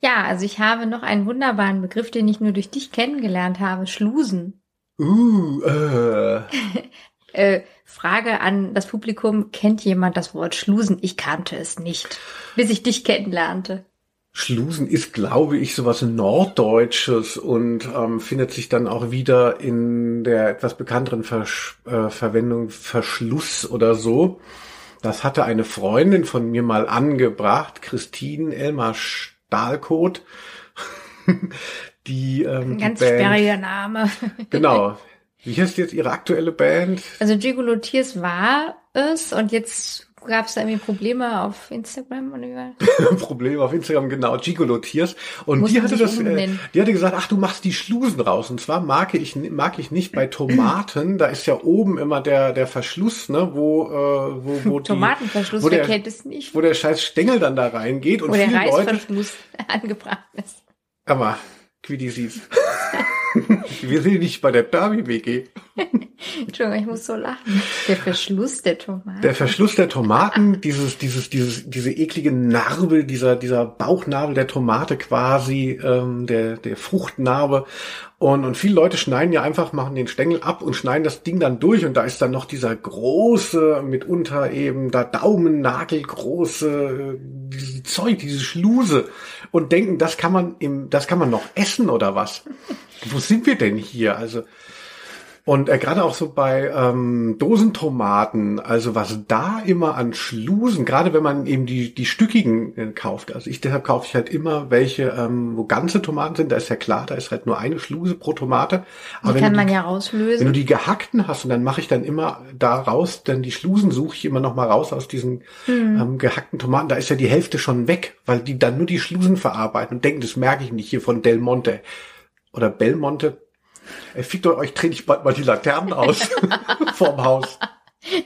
Ja, also ich habe noch einen wunderbaren Begriff, den ich nur durch dich kennengelernt habe, Schlusen. Uh, äh. Äh, Frage an das Publikum, kennt jemand das Wort Schlusen? Ich kannte es nicht, bis ich dich kennenlernte. Schlusen ist, glaube ich, sowas Norddeutsches und ähm, findet sich dann auch wieder in der etwas bekannteren Versch äh, Verwendung Verschluss oder so. Das hatte eine Freundin von mir mal angebracht, Christine Elmar Stahlkot. die, ähm, Ein ganz sperriger Name. Genau. Wie heißt jetzt ihre aktuelle Band? Also Gigolo Tears war es und jetzt Gab es da irgendwie Probleme auf Instagram oder wie Probleme auf Instagram, genau, Gigolo Tiers. Und Muss die hatte das, äh, die hatte gesagt, ach, du machst die Schlusen raus. Und zwar mag ich, mag ich nicht bei Tomaten, da ist ja oben immer der, der Verschluss, ne, wo, äh, wo, wo die, Tomatenverschluss, wo der, kennt es nicht. Wo der scheiß Stängel dann da reingeht und wo viele der Reißverschluss Leute, angebracht ist. Aber, wie die siehst. Wir sind nicht bei der Barbie-WG. Entschuldigung, ich muss so lachen. Der Verschluss der Tomaten. Der Verschluss der Tomaten, dieses, dieses, dieses, diese eklige Narbe, dieser, dieser Bauchnabel der Tomate quasi, ähm, der, der Fruchtnarbe. Und, und viele Leute schneiden ja einfach, machen den Stängel ab und schneiden das Ding dann durch und da ist dann noch dieser große, mitunter eben da Daumennagelgroße, diese Zeug, diese Schluse und denken, das kann man im, das kann man noch essen oder was? Wo sind wir denn hier? Also, und äh, gerade auch so bei ähm, Dosentomaten, also was da immer an Schlusen, gerade wenn man eben die die stückigen äh, kauft. Also ich deshalb kaufe ich halt immer welche, ähm, wo ganze Tomaten sind. Da ist ja klar, da ist halt nur eine Schluse pro Tomate. Aber die kann man die, ja rauslösen. Wenn du die gehackten hast und dann mache ich dann immer da raus, dann die Schlusen suche ich immer noch mal raus aus diesen hm. ähm, gehackten Tomaten. Da ist ja die Hälfte schon weg, weil die dann nur die Schlusen verarbeiten und denken, das merke ich nicht hier von Del Monte oder Belmonte Ey, fickt euch, drehe ich bald mal die Laternen aus vorm Haus.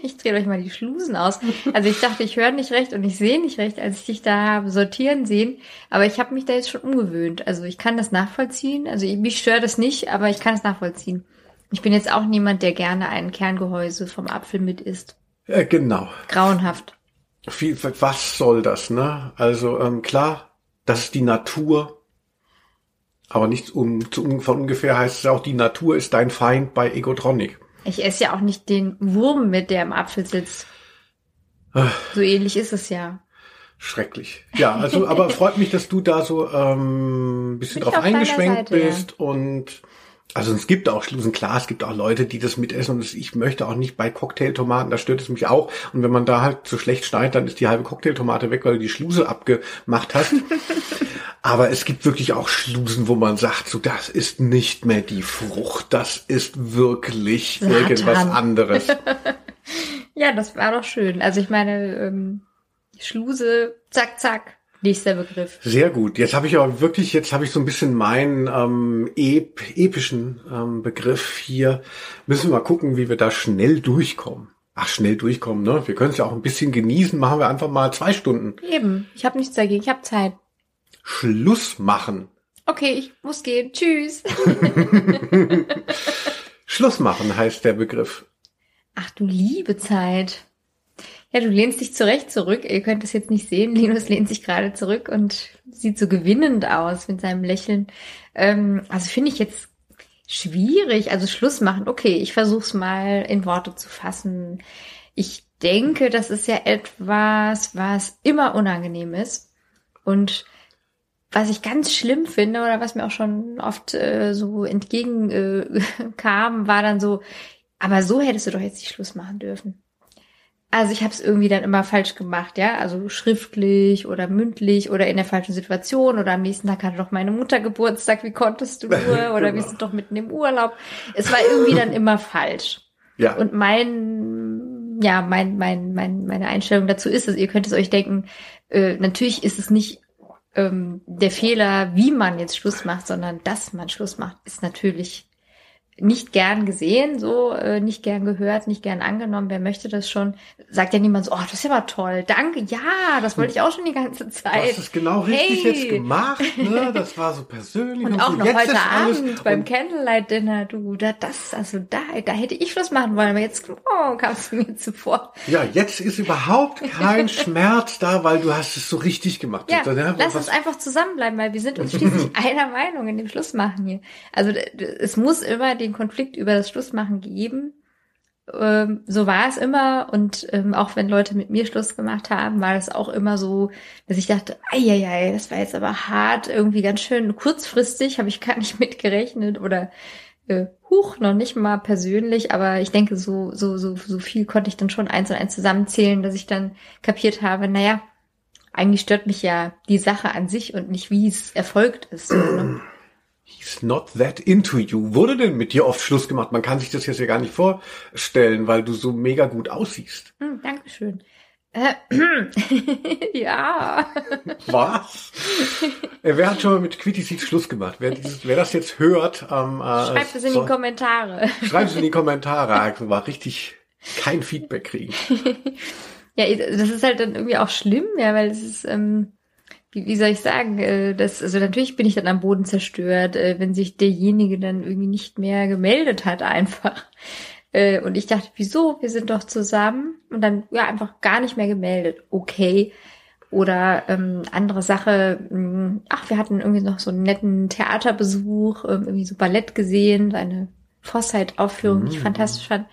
Ich drehe euch mal die Schlusen aus. Also ich dachte, ich höre nicht recht und ich sehe nicht recht, als ich dich da habe sortieren sehen. Aber ich habe mich da jetzt schon umgewöhnt. Also ich kann das nachvollziehen. Also mich stört das nicht, aber ich kann es nachvollziehen. Ich bin jetzt auch niemand, der gerne ein Kerngehäuse vom Apfel mit isst. Ja, genau. Grauenhaft. Wie, was soll das, ne? Also ähm, klar, das ist die Natur. Aber nicht um, zu, von ungefähr heißt es auch, die Natur ist dein Feind bei Egotronic. Ich esse ja auch nicht den Wurm mit, der im Apfel sitzt. so ähnlich ist es ja. Schrecklich. Ja, also, aber freut mich, dass du da so ähm, bisschen Bin drauf eingeschwenkt Seite, bist ja. und also es gibt auch Schlusen, klar, es gibt auch Leute, die das mitessen und ich möchte auch nicht bei Cocktailtomaten, da stört es mich auch. Und wenn man da halt so schlecht schneidet, dann ist die halbe Cocktailtomate weg, weil du die Schluse abgemacht hast. Aber es gibt wirklich auch Schlusen, wo man sagt, so das ist nicht mehr die Frucht, das ist wirklich Satan. irgendwas anderes. ja, das war doch schön. Also ich meine, ähm, Schluse, zack, zack, Nächster Begriff. Sehr gut. Jetzt habe ich aber wirklich, jetzt habe ich so ein bisschen meinen ähm, ep epischen ähm, Begriff hier. Müssen wir mal gucken, wie wir da schnell durchkommen. Ach, schnell durchkommen, ne? Wir können es ja auch ein bisschen genießen. Machen wir einfach mal zwei Stunden. Eben. Ich habe nichts dagegen. Ich habe Zeit. Schluss machen. Okay, ich muss gehen. Tschüss. Schluss machen heißt der Begriff. Ach du liebe Zeit. Ja, du lehnst dich zurecht zurück. Ihr könnt es jetzt nicht sehen. Linus lehnt sich gerade zurück und sieht so gewinnend aus mit seinem Lächeln. Ähm, also finde ich jetzt schwierig. Also Schluss machen. Okay, ich versuch's mal in Worte zu fassen. Ich denke, das ist ja etwas, was immer unangenehm ist. Und was ich ganz schlimm finde oder was mir auch schon oft äh, so entgegenkam, äh, war dann so, aber so hättest du doch jetzt nicht Schluss machen dürfen. Also ich habe es irgendwie dann immer falsch gemacht, ja, also schriftlich oder mündlich oder in der falschen Situation oder am nächsten Tag hatte doch meine Mutter Geburtstag, wie konntest du nur oder genau. wir sind doch mitten im Urlaub. Es war irgendwie dann immer falsch. Ja. Und mein, ja, mein, mein, mein, meine Einstellung dazu ist es, ihr könnt es euch denken, äh, natürlich ist es nicht ähm, der Fehler, wie man jetzt Schluss macht, sondern dass man Schluss macht, ist natürlich nicht gern gesehen, so äh, nicht gern gehört, nicht gern angenommen. Wer möchte das schon? Sagt ja niemand so, oh, das ist ja mal toll, danke, ja, das wollte ich auch schon die ganze Zeit. Du hast es genau richtig hey. jetzt gemacht, ne? Das war so persönlich. und, und auch so, noch heute Abend beim Candlelight Dinner, du, da das, also da, da hätte ich Schluss machen wollen, aber jetzt oh, kamst du mir zuvor. Ja, jetzt ist überhaupt kein Schmerz da, weil du hast es so richtig gemacht. Ja, ja lass uns einfach zusammenbleiben, weil wir sind uns schließlich einer Meinung in dem Schlussmachen hier. Also es muss immer den Konflikt über das Schlussmachen geben. Ähm, so war es immer und ähm, auch wenn Leute mit mir Schluss gemacht haben, war es auch immer so, dass ich dachte, ei, das war jetzt aber hart, irgendwie ganz schön kurzfristig, habe ich gar nicht mitgerechnet oder äh, huch, noch nicht mal persönlich, aber ich denke, so, so, so, so viel konnte ich dann schon eins und eins zusammenzählen, dass ich dann kapiert habe, naja, eigentlich stört mich ja die Sache an sich und nicht, wie es erfolgt ist. So, ne? He's not that into you. Wurde denn mit dir oft Schluss gemacht? Man kann sich das jetzt ja gar nicht vorstellen, weil du so mega gut aussiehst. Mm, Dankeschön. ja. Was? Äh, wer hat schon mal mit Quitty Seeds Schluss gemacht? Wer, dieses, wer das jetzt hört, ähm, äh, schreibt es in so, die Kommentare. Schreibt es in die Kommentare. Also war richtig kein Feedback kriegen. ja, das ist halt dann irgendwie auch schlimm, ja, weil es ist, ähm, wie, wie soll ich sagen, äh, das, also natürlich bin ich dann am Boden zerstört, äh, wenn sich derjenige dann irgendwie nicht mehr gemeldet hat einfach. Äh, und ich dachte, wieso? Wir sind doch zusammen. Und dann, ja, einfach gar nicht mehr gemeldet. Okay. Oder ähm, andere Sache, mh, hm, ach, wir hatten irgendwie noch so einen netten Theaterbesuch, ähm, irgendwie so Ballett gesehen, eine Foresight-Aufführung, die ich mhm. fantastisch fand.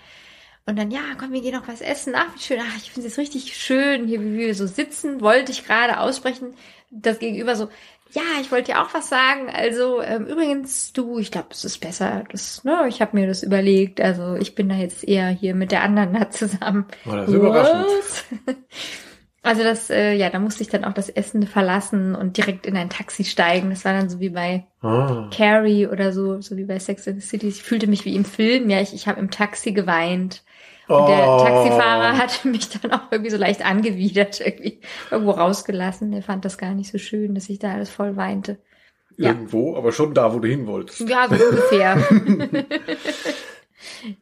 Und dann, ja, komm, wir gehen noch was essen. Ach, wie schön. Ach, ich finde es richtig schön, hier, wie wir so sitzen. Wollte ich gerade aussprechen. Das Gegenüber so, ja, ich wollte dir auch was sagen. Also ähm, übrigens, du, ich glaube, es ist besser. Das, ne, ich habe mir das überlegt. Also ich bin da jetzt eher hier mit der anderen da zusammen. Oh, das überraschend. Also das, äh, ja, da musste ich dann auch das Essen verlassen und direkt in ein Taxi steigen. Das war dann so wie bei ah. Carrie oder so, so wie bei Sex and the City. Ich fühlte mich wie im Film. Ja, ich, ich habe im Taxi geweint. Und der oh. Taxifahrer hat mich dann auch irgendwie so leicht angewidert, irgendwie irgendwo rausgelassen. Der fand das gar nicht so schön, dass ich da alles voll weinte. Irgendwo, ja. aber schon da, wo du hin wolltest. Ja, so ungefähr.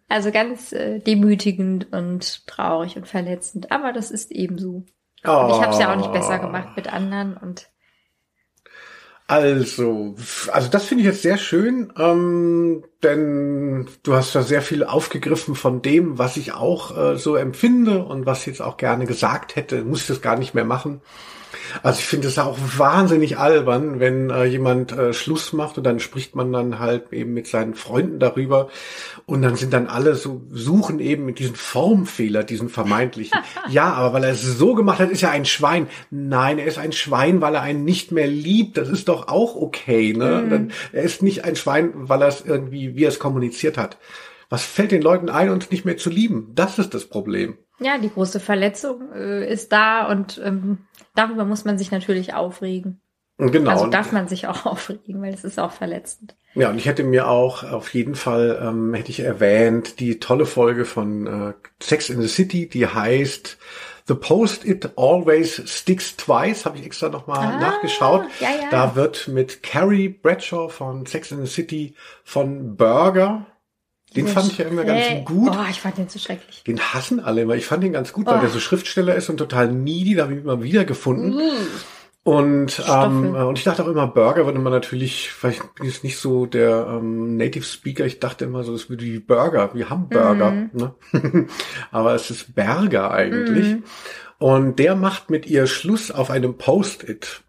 also ganz äh, demütigend und traurig und verletzend. Aber das ist eben so. Oh. Ich habe es ja auch nicht besser gemacht mit anderen und also, also das finde ich jetzt sehr schön, ähm, denn du hast da sehr viel aufgegriffen von dem, was ich auch äh, so empfinde und was ich jetzt auch gerne gesagt hätte, muss ich das gar nicht mehr machen. Also ich finde es auch wahnsinnig albern, wenn äh, jemand äh, Schluss macht und dann spricht man dann halt eben mit seinen Freunden darüber und dann sind dann alle so, suchen eben mit diesen Formfehler, diesen vermeintlichen. ja, aber weil er es so gemacht hat, ist er ein Schwein. Nein, er ist ein Schwein, weil er einen nicht mehr liebt. Das ist doch auch okay, ne? Mhm. Dann, er ist nicht ein Schwein, weil er es irgendwie, wie er es kommuniziert hat. Was fällt den Leuten ein, uns nicht mehr zu lieben? Das ist das Problem. Ja, die große Verletzung äh, ist da und ähm, darüber muss man sich natürlich aufregen. Genau. Also darf man sich auch aufregen, weil es ist auch verletzend. Ja, und ich hätte mir auch auf jeden Fall, ähm, hätte ich erwähnt, die tolle Folge von äh, Sex in the City, die heißt The Post It Always Sticks Twice, habe ich extra nochmal ah, nachgeschaut. Ja, ja. Da wird mit Carrie Bradshaw von Sex in the City von Burger den fand ich ja immer ganz gut. Oh, ich fand den so schrecklich. Den hassen alle immer. Ich fand den ganz gut, oh. weil der so Schriftsteller ist und total needy. Da habe ich immer wieder gefunden. Mm. Und, ähm, und ich dachte auch immer, Burger würde man natürlich, vielleicht bin ich nicht so der ähm, Native Speaker, ich dachte immer so, es würde wie Burger, wie Hamburger. Mm. Ne? Aber es ist Burger eigentlich. Mm. Und der macht mit ihr Schluss auf einem Post-it.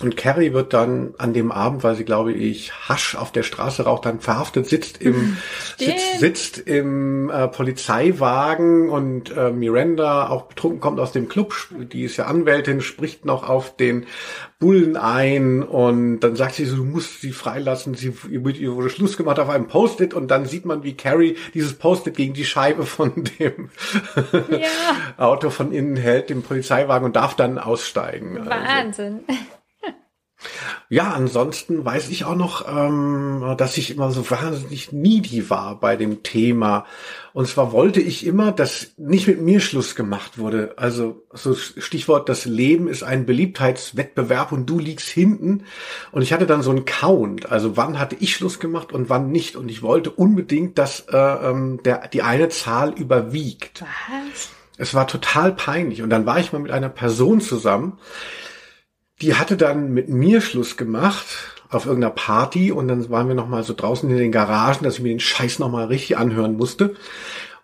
Und Carrie wird dann an dem Abend, weil sie, glaube ich, Hasch auf der Straße raucht, dann verhaftet, sitzt im, sitzt, sitzt im äh, Polizeiwagen und äh, Miranda, auch betrunken, kommt aus dem Club, die ist ja Anwältin, spricht noch auf den Bullen ein und dann sagt sie so, du musst sie freilassen, sie, ihr wurde Schluss gemacht auf einem Post-it und dann sieht man, wie Carrie dieses Post-it gegen die Scheibe von dem ja. Auto von innen hält, dem Polizeiwagen und darf dann aussteigen. Also Wahnsinn. Also. Ja, ansonsten weiß ich auch noch, ähm, dass ich immer so wahnsinnig needy war bei dem Thema. Und zwar wollte ich immer, dass nicht mit mir Schluss gemacht wurde. Also so Stichwort, das Leben ist ein Beliebtheitswettbewerb und du liegst hinten. Und ich hatte dann so einen Count. Also wann hatte ich Schluss gemacht und wann nicht. Und ich wollte unbedingt, dass äh, ähm, der, die eine Zahl überwiegt. Was? Es war total peinlich. Und dann war ich mal mit einer Person zusammen, die hatte dann mit mir Schluss gemacht auf irgendeiner Party und dann waren wir noch mal so draußen in den Garagen, dass ich mir den Scheiß noch mal richtig anhören musste.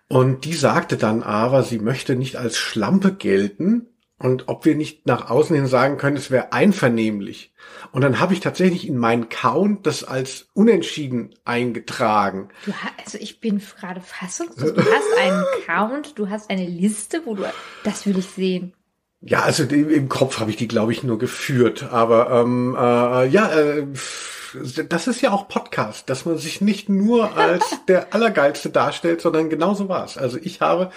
Und die sagte dann aber, sie möchte nicht als Schlampe gelten und ob wir nicht nach außen hin sagen können, es wäre einvernehmlich. Und dann habe ich tatsächlich in meinen Count das als unentschieden eingetragen. Du hast, also ich bin gerade fassungslos. Du hast einen Count, du hast eine Liste, wo du, das will ich sehen. Ja, also im Kopf habe ich die, glaube ich, nur geführt. Aber ähm, äh, ja, äh, das ist ja auch Podcast, dass man sich nicht nur als der Allergeilste darstellt, sondern genauso war es. Also ich habe,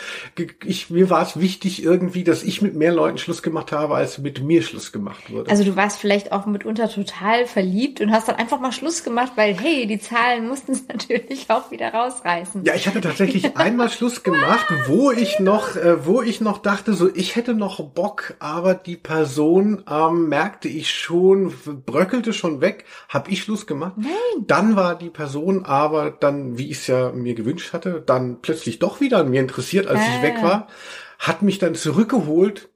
ich, mir war es wichtig irgendwie, dass ich mit mehr Leuten Schluss gemacht habe, als mit mir Schluss gemacht wurde. Also du warst vielleicht auch mitunter total verliebt und hast dann einfach mal Schluss gemacht, weil hey, die Zahlen mussten es natürlich auch wieder rausreißen. Ja, ich hatte tatsächlich einmal Schluss gemacht, wo ich noch, äh, wo ich noch dachte, so ich hätte noch Bock, aber die Person ähm, merkte ich schon, bröckelte schon weg, habe ich Schluss gemacht. Nein. Dann war die Person aber dann, wie ich es ja mir gewünscht hatte, dann plötzlich doch wieder an mir interessiert, als ah. ich weg war, hat mich dann zurückgeholt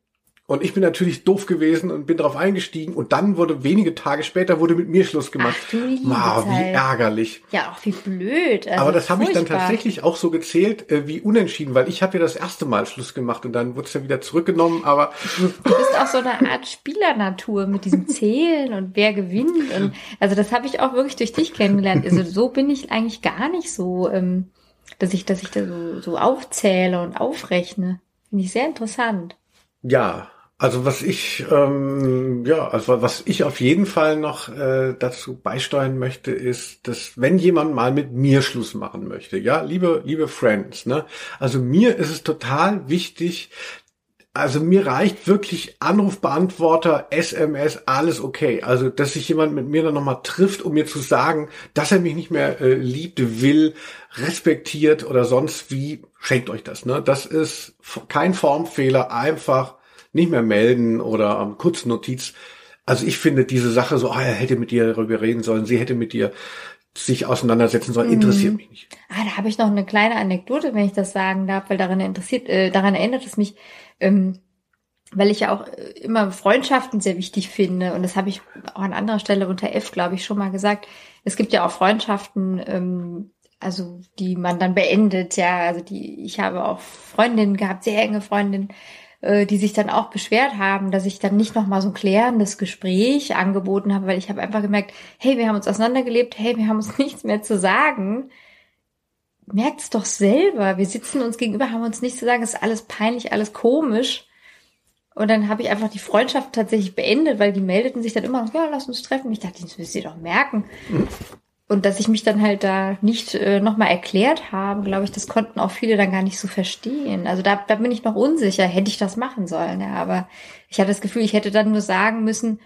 und ich bin natürlich doof gewesen und bin darauf eingestiegen und dann wurde wenige Tage später wurde mit mir Schluss gemacht. Ach, du wow, wie ärgerlich. Ja, auch wie blöd. Also Aber das habe ich dann tatsächlich auch so gezählt äh, wie unentschieden, weil ich habe ja das erste Mal Schluss gemacht und dann wurde es ja wieder zurückgenommen. Aber du bist auch so eine Art Spielernatur mit diesem Zählen und wer gewinnt. Und also das habe ich auch wirklich durch dich kennengelernt. Also so bin ich eigentlich gar nicht so, ähm, dass ich, dass ich da so, so aufzähle und aufrechne. Finde ich sehr interessant. Ja, also was ich ähm, ja, also was ich auf jeden Fall noch äh, dazu beisteuern möchte, ist, dass wenn jemand mal mit mir Schluss machen möchte, ja, liebe liebe Friends, ne, also mir ist es total wichtig, also mir reicht wirklich Anrufbeantworter, SMS, alles okay. Also dass sich jemand mit mir dann nochmal trifft, um mir zu sagen, dass er mich nicht mehr äh, liebt, will, respektiert oder sonst wie, schenkt euch das. Ne? Das ist kein Formfehler, einfach nicht mehr melden oder ähm, Kurznotiz. Also ich finde diese Sache so, ah, er hätte mit dir darüber reden sollen, sie hätte mit dir sich auseinandersetzen sollen, interessiert mhm. mich nicht. Ah, da habe ich noch eine kleine Anekdote, wenn ich das sagen darf, weil daran interessiert, äh, daran erinnert es mich, ähm, weil ich ja auch äh, immer Freundschaften sehr wichtig finde und das habe ich auch an anderer Stelle unter F, glaube ich, schon mal gesagt. Es gibt ja auch Freundschaften, ähm, also die man dann beendet, ja, also die, ich habe auch Freundinnen gehabt, sehr enge Freundinnen, äh, die sich dann auch beschwert haben, dass ich dann nicht nochmal so ein klärendes Gespräch angeboten habe, weil ich habe einfach gemerkt, hey, wir haben uns auseinandergelebt, hey, wir haben uns nichts mehr zu sagen. Merkt es doch selber, wir sitzen uns gegenüber, haben uns nichts zu sagen, es ist alles peinlich, alles komisch. Und dann habe ich einfach die Freundschaft tatsächlich beendet, weil die meldeten sich dann immer noch, ja, lass uns treffen. Ich dachte, das müsst ihr doch merken. Und dass ich mich dann halt da nicht äh, nochmal erklärt habe, glaube ich, das konnten auch viele dann gar nicht so verstehen. Also da, da bin ich noch unsicher, hätte ich das machen sollen. Ja, aber ich hatte das Gefühl, ich hätte dann nur sagen müssen,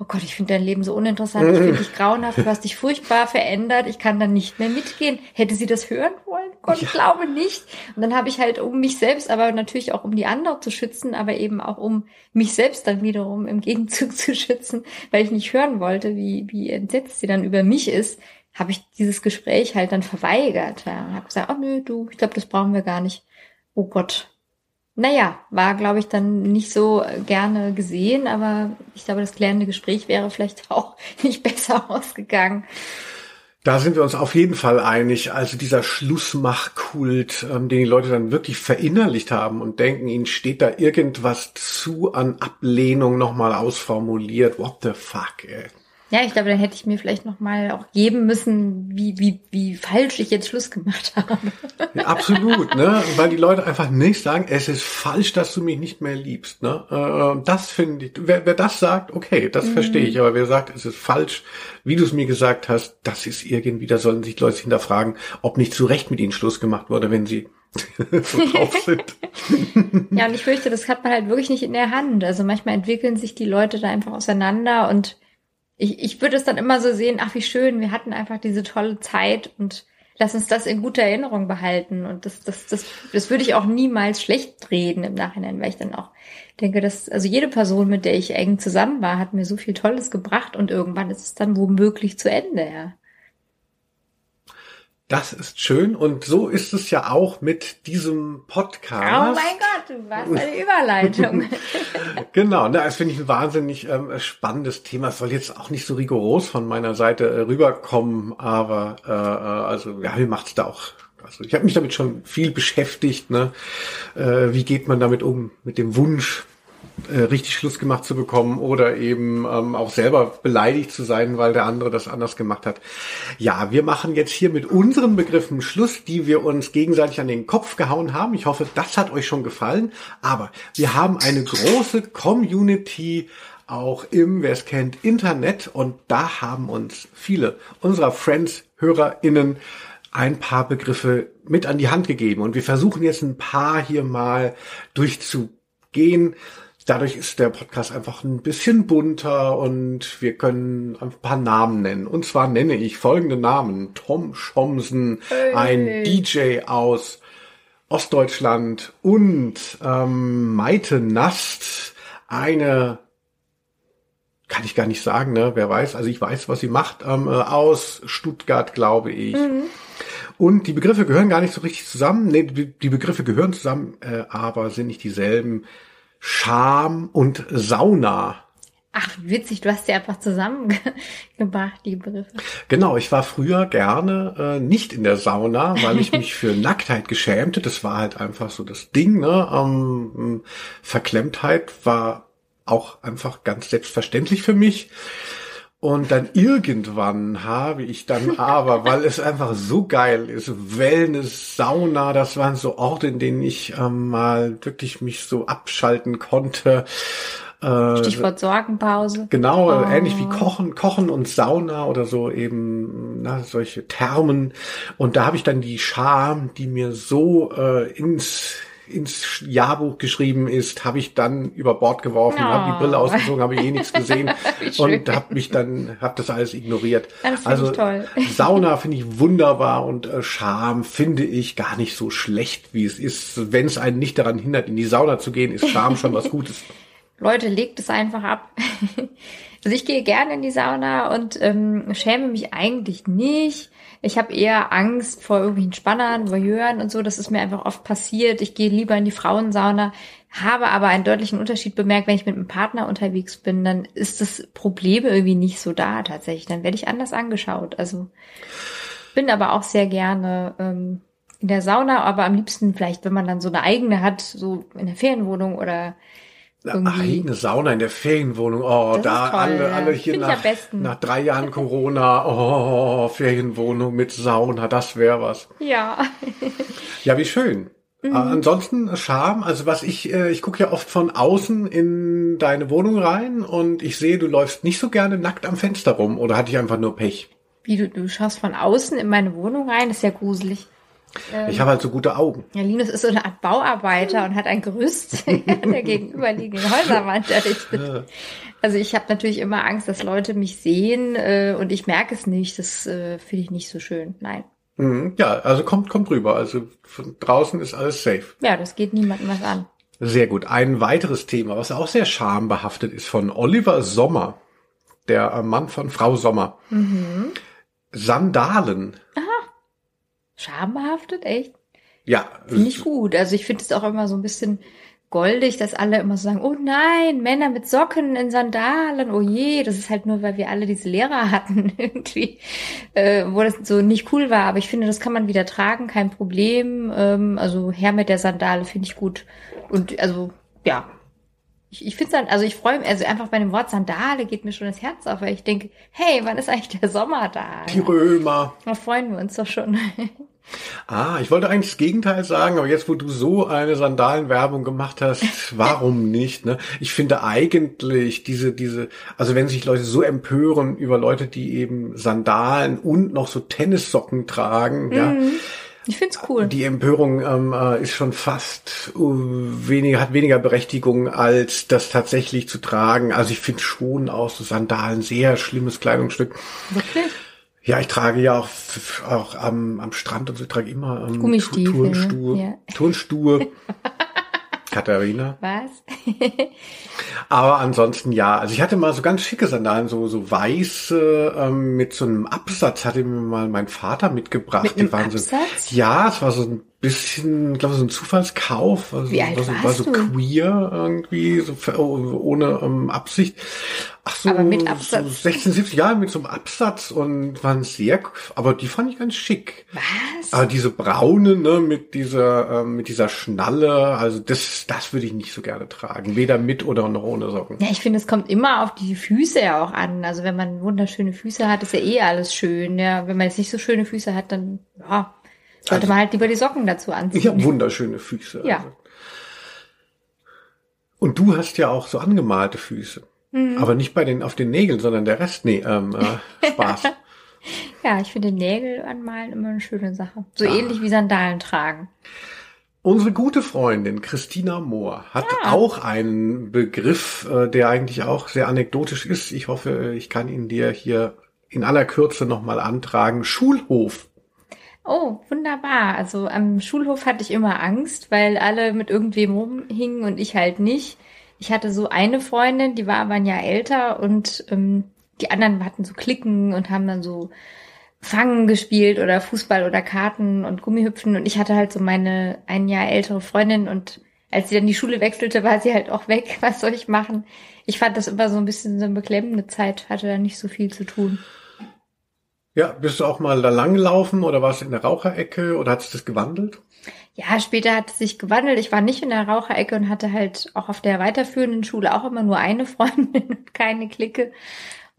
oh Gott, ich finde dein Leben so uninteressant, ich finde dich grauenhaft, du hast dich furchtbar verändert, ich kann dann nicht mehr mitgehen. Hätte sie das hören wollen? Gott, ich glaube nicht. Und dann habe ich halt, um mich selbst, aber natürlich auch um die anderen zu schützen, aber eben auch um mich selbst dann wiederum im Gegenzug zu schützen, weil ich nicht hören wollte, wie, wie entsetzt sie dann über mich ist, habe ich dieses Gespräch halt dann verweigert. Ja, habe gesagt, oh nö, du, ich glaube, das brauchen wir gar nicht. Oh Gott. Naja, war, glaube ich, dann nicht so gerne gesehen, aber ich glaube, das klärende Gespräch wäre vielleicht auch nicht besser ausgegangen. Da sind wir uns auf jeden Fall einig. Also dieser Schlussmachkult, ähm, den die Leute dann wirklich verinnerlicht haben und denken, ihnen steht da irgendwas zu an Ablehnung nochmal ausformuliert. What the fuck, ey. Ja, ich glaube, dann hätte ich mir vielleicht noch mal auch geben müssen, wie, wie, wie falsch ich jetzt Schluss gemacht habe. Ja, absolut, ne? Weil die Leute einfach nicht sagen, es ist falsch, dass du mich nicht mehr liebst, ne? Äh, das finde ich, wer, wer das sagt, okay, das mhm. verstehe ich. Aber wer sagt, es ist falsch, wie du es mir gesagt hast, das ist irgendwie, da sollen sich Leute hinterfragen, ob nicht zu Recht mit ihnen Schluss gemacht wurde, wenn sie so drauf sind. ja, und ich fürchte, das hat man halt wirklich nicht in der Hand. Also manchmal entwickeln sich die Leute da einfach auseinander und ich, ich würde es dann immer so sehen, ach wie schön, wir hatten einfach diese tolle Zeit und lass uns das in guter Erinnerung behalten. Und das, das, das, das würde ich auch niemals schlecht reden im Nachhinein, weil ich dann auch denke, dass, also jede Person, mit der ich eng zusammen war, hat mir so viel Tolles gebracht und irgendwann ist es dann womöglich zu Ende, ja. Das ist schön und so ist es ja auch mit diesem Podcast. Oh mein Gott, warst eine Überleitung. genau, ne, das finde ich ein wahnsinnig ähm, spannendes Thema. Es soll jetzt auch nicht so rigoros von meiner Seite äh, rüberkommen, aber äh, äh also ja, mir macht's da auch also ich habe mich damit schon viel beschäftigt. Ne? Äh, wie geht man damit um mit dem Wunsch, äh, richtig Schluss gemacht zu bekommen oder eben ähm, auch selber beleidigt zu sein, weil der andere das anders gemacht hat. Ja, wir machen jetzt hier mit unseren Begriffen Schluss, die wir uns gegenseitig an den Kopf gehauen haben. Ich hoffe, das hat euch schon gefallen. Aber wir haben eine große Community auch im, wer es kennt, Internet. Und da haben uns viele unserer Friends, HörerInnen ein paar Begriffe mit an die Hand gegeben. Und wir versuchen jetzt ein paar hier mal durchzugehen. Dadurch ist der Podcast einfach ein bisschen bunter und wir können ein paar Namen nennen. Und zwar nenne ich folgende Namen. Tom Schomsen, hey. ein DJ aus Ostdeutschland und ähm, Maite Nast, eine kann ich gar nicht sagen, ne? Wer weiß? Also ich weiß, was sie macht, ähm, äh, aus Stuttgart, glaube ich. Mhm. Und die Begriffe gehören gar nicht so richtig zusammen. Nee, die Begriffe gehören zusammen, äh, aber sind nicht dieselben. Scham und Sauna. Ach, witzig, du hast die einfach zusammengebracht, die Begriffe. Genau, ich war früher gerne äh, nicht in der Sauna, weil ich mich für Nacktheit geschämte. Das war halt einfach so das Ding, ne? Ähm, Verklemmtheit war auch einfach ganz selbstverständlich für mich. Und dann irgendwann habe ich dann aber, weil es einfach so geil ist, Wellness, Sauna, das waren so Orte, in denen ich ähm, mal wirklich mich so abschalten konnte. Äh, Stichwort Sorgenpause. Genau, oh. ähnlich wie Kochen, Kochen und Sauna oder so eben, na, solche Thermen. Und da habe ich dann die Scham, die mir so äh, ins ins Jahrbuch geschrieben ist, habe ich dann über Bord geworfen, oh. habe die Brille ausgezogen, habe eh nichts gesehen und habe mich dann, habe das alles ignoriert. Das also toll. Sauna finde ich wunderbar und äh, Scham finde ich gar nicht so schlecht, wie es ist. Wenn es einen nicht daran hindert, in die Sauna zu gehen, ist Scham schon was Gutes. Leute, legt es einfach ab. Also ich gehe gerne in die Sauna und ähm, schäme mich eigentlich nicht. Ich habe eher Angst vor irgendwelchen Spannern, Voyeuren und so. Das ist mir einfach oft passiert. Ich gehe lieber in die Frauensauna, habe aber einen deutlichen Unterschied bemerkt, wenn ich mit einem Partner unterwegs bin, dann ist das Problem irgendwie nicht so da tatsächlich. Dann werde ich anders angeschaut. Also bin aber auch sehr gerne ähm, in der Sauna, aber am liebsten vielleicht, wenn man dann so eine eigene hat, so in der Ferienwohnung oder irgendwie. Eigene Sauna in der Ferienwohnung. Oh, das da alle, alle hier nach, nach drei Jahren Corona. Oh, Ferienwohnung mit Sauna, das wäre was. Ja. ja, wie schön. Mhm. Ansonsten Charme, also was ich, äh, ich gucke ja oft von außen in deine Wohnung rein und ich sehe, du läufst nicht so gerne nackt am Fenster rum oder hatte ich einfach nur Pech? Wie du, du schaust von außen in meine Wohnung rein, ist ja gruselig. Ich habe halt so gute Augen. Ja, Linus ist so eine Art Bauarbeiter und hat ein Gerüst an der gegenüberliegenden Häuserwand errichtet. Also ich habe natürlich immer Angst, dass Leute mich sehen äh, und ich merke es nicht. Das äh, finde ich nicht so schön. Nein. Mhm, ja, also kommt, kommt rüber. Also von draußen ist alles safe. Ja, das geht niemandem was an. Sehr gut. Ein weiteres Thema, was auch sehr schambehaftet ist, von Oliver Sommer, der Mann von Frau Sommer. Mhm. Sandalen. Aha. Schambehaftet, echt? Ja. Finde ich gut. Also ich finde es auch immer so ein bisschen goldig, dass alle immer so sagen, oh nein, Männer mit Socken in Sandalen, oh je, das ist halt nur, weil wir alle diese Lehrer hatten irgendwie, äh, wo das so nicht cool war. Aber ich finde, das kann man wieder tragen, kein Problem. Ähm, also her mit der Sandale finde ich gut. Und also ja, ich, ich finde es also ich freue mich, also einfach bei dem Wort Sandale geht mir schon das Herz auf, weil ich denke, hey, wann ist eigentlich der Sommer da? Die Römer. Da freuen wir uns doch schon. Ah, ich wollte eigentlich das Gegenteil sagen, aber jetzt, wo du so eine Sandalenwerbung gemacht hast, warum nicht? Ne? Ich finde eigentlich diese, diese, also wenn sich Leute so empören über Leute, die eben Sandalen und noch so Tennissocken tragen, mhm. ja. Ich find's cool. Die Empörung ähm, äh, ist schon fast uh, weniger, hat weniger Berechtigung, als das tatsächlich zu tragen. Also ich finde schon auch so Sandalen sehr schlimmes Kleidungsstück. Wirklich? Ja, ich trage ja auch, auch am, am Strand und so, ich trage immer ähm, Gummistiefel. Turnschuhe. Ja. Turnschuhe. Katharina. Was? Aber ansonsten ja. Also ich hatte mal so ganz schicke Sandalen, so so weiße ähm, mit so einem Absatz hatte mir mal mein Vater mitgebracht. Mit Die waren Absatz? so. Ja, es war so ein bisschen, glaube so ein Zufallskauf. Also, Wie alt war so, war so du? queer irgendwie, so ohne ähm, Absicht. Ach so, Aber mit Absatz. so 16, 17 Jahre mit so einem Absatz und waren sehr, aber die fand ich ganz schick. Was? Aber diese braune, ne, mit dieser, ähm, mit dieser Schnalle, also das, das würde ich nicht so gerne tragen. Weder mit oder noch ohne Socken. Ja, ich finde, es kommt immer auf die Füße ja auch an. Also wenn man wunderschöne Füße hat, ist ja eh alles schön. Ja, wenn man jetzt nicht so schöne Füße hat, dann, ja, sollte Also- man halt lieber die Socken dazu anziehen. Ich habe wunderschöne Füße. Ja. Also. Und du hast ja auch so angemalte Füße. Mhm. Aber nicht bei den auf den Nägeln, sondern der Rest, nee, ähm, äh, Spaß. ja, ich finde Nägel anmalen immer eine schöne Sache. So ah. ähnlich wie Sandalen tragen. Unsere gute Freundin Christina Mohr hat ja. auch einen Begriff, äh, der eigentlich auch sehr anekdotisch ist. Ich hoffe, ich kann ihn dir hier in aller Kürze nochmal antragen. Schulhof. Oh, wunderbar. Also am Schulhof hatte ich immer Angst, weil alle mit irgendwem rumhingen und ich halt nicht. Ich hatte so eine Freundin, die war aber ein Jahr älter und ähm, die anderen hatten so Klicken und haben dann so Fangen gespielt oder Fußball oder Karten und Gummihüpfen und ich hatte halt so meine ein Jahr ältere Freundin und als sie dann die Schule wechselte, war sie halt auch weg. Was soll ich machen? Ich fand das immer so ein bisschen so eine beklemmende Zeit, hatte da nicht so viel zu tun. Ja, bist du auch mal da lang gelaufen oder warst du in der Raucherecke oder hat sich das gewandelt? Ja, später hat es sich gewandelt. Ich war nicht in der Raucherecke und hatte halt auch auf der weiterführenden Schule auch immer nur eine Freundin und keine Clique.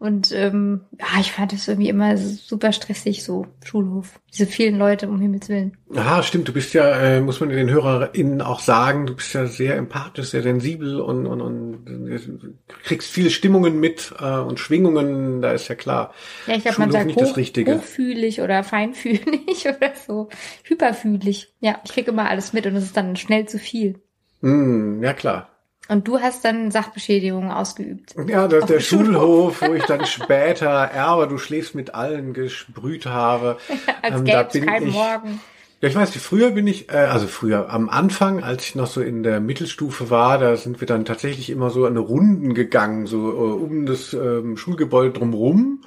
Und ähm, ja, ich fand es irgendwie immer super stressig, so Schulhof. Diese vielen Leute, um Himmels Willen. Aha, stimmt. Du bist ja, äh, muss man den HörerInnen auch sagen, du bist ja sehr empathisch, sehr sensibel und, und, und kriegst viele Stimmungen mit äh, und Schwingungen, da ist ja klar. Ja, ich glaube, man sagt hoch, hochfühlig oder feinfühlig oder so. Hyperfühlig. Ja, ich krieg immer alles mit und es ist dann schnell zu viel. Mm, ja, klar. Und du hast dann Sachbeschädigungen ausgeübt. Ja, das, der Schulhof, wo ich dann später Erbe, du schläfst mit allen gesprüht habe. Als ähm, es keinen ich, Morgen. Ja, ich weiß, früher bin ich, äh, also früher, am Anfang, als ich noch so in der Mittelstufe war, da sind wir dann tatsächlich immer so eine Runden gegangen, so äh, um das ähm, Schulgebäude drumrum.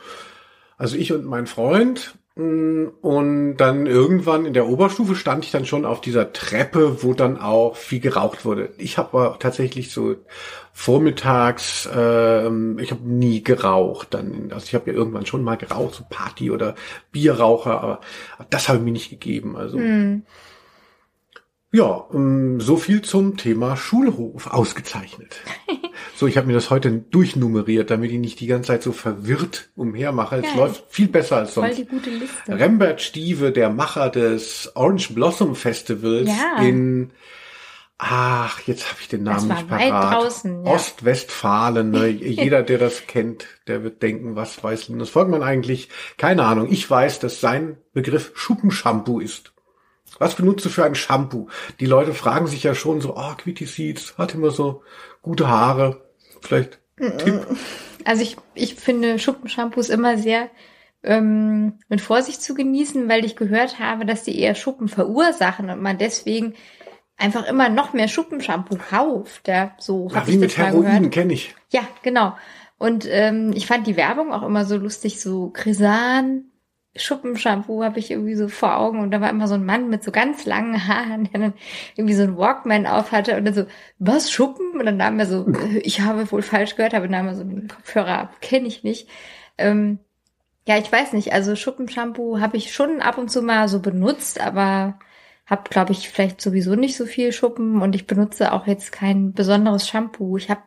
Also ich und mein Freund. Und dann irgendwann in der Oberstufe stand ich dann schon auf dieser Treppe, wo dann auch viel geraucht wurde. Ich habe tatsächlich so vormittags, äh, ich habe nie geraucht. Dann, also ich habe ja irgendwann schon mal geraucht, so Party oder Bierraucher, aber, das habe ich mir nicht gegeben. Also mm. Ja, ähm, so viel zum Thema Schulhof. Ausgezeichnet. so, ich habe mir das heute durchnummeriert, damit ich nicht die ganze Zeit so verwirrt umhermache. Es ja, läuft viel besser als sonst. Voll die gute Liste. Rembert Stieve, der Macher des Orange Blossom Festivals ja. in Ach, jetzt habe ich den Namen nicht parat. Draußen, ja. Ostwestfalen. Ne? Jeder, der das kennt, der wird denken, was weiß Linus Volkmann eigentlich? Keine Ahnung. Ich weiß, dass sein Begriff Schuppenshampoo ist. Was benutzt du für ein Shampoo? Die Leute fragen sich ja schon so, ah, oh, Quitty Seeds hat immer so gute Haare. Vielleicht Tipp. Also ich, ich finde Schuppenshampoos immer sehr ähm, mit Vorsicht zu genießen, weil ich gehört habe, dass die eher Schuppen verursachen und man deswegen einfach immer noch mehr Schuppenshampoo kauft. Ja, so habe ich mit Heroin kenne ich. Ja, genau. Und ähm, ich fand die Werbung auch immer so lustig, so Krisan, Schuppenshampoo habe ich irgendwie so vor Augen und da war immer so ein Mann mit so ganz langen Haaren, der dann irgendwie so einen Walkman auf hatte und dann so, was, Schuppen? Und dann nahm er so, ich habe wohl falsch gehört, aber nahm er so einen Kopfhörer ab, kenne ich nicht. Ähm, ja, ich weiß nicht, also Schuppenshampoo habe ich schon ab und zu mal so benutzt, aber habe, glaube ich, vielleicht sowieso nicht so viel Schuppen und ich benutze auch jetzt kein besonderes Shampoo. Ich habe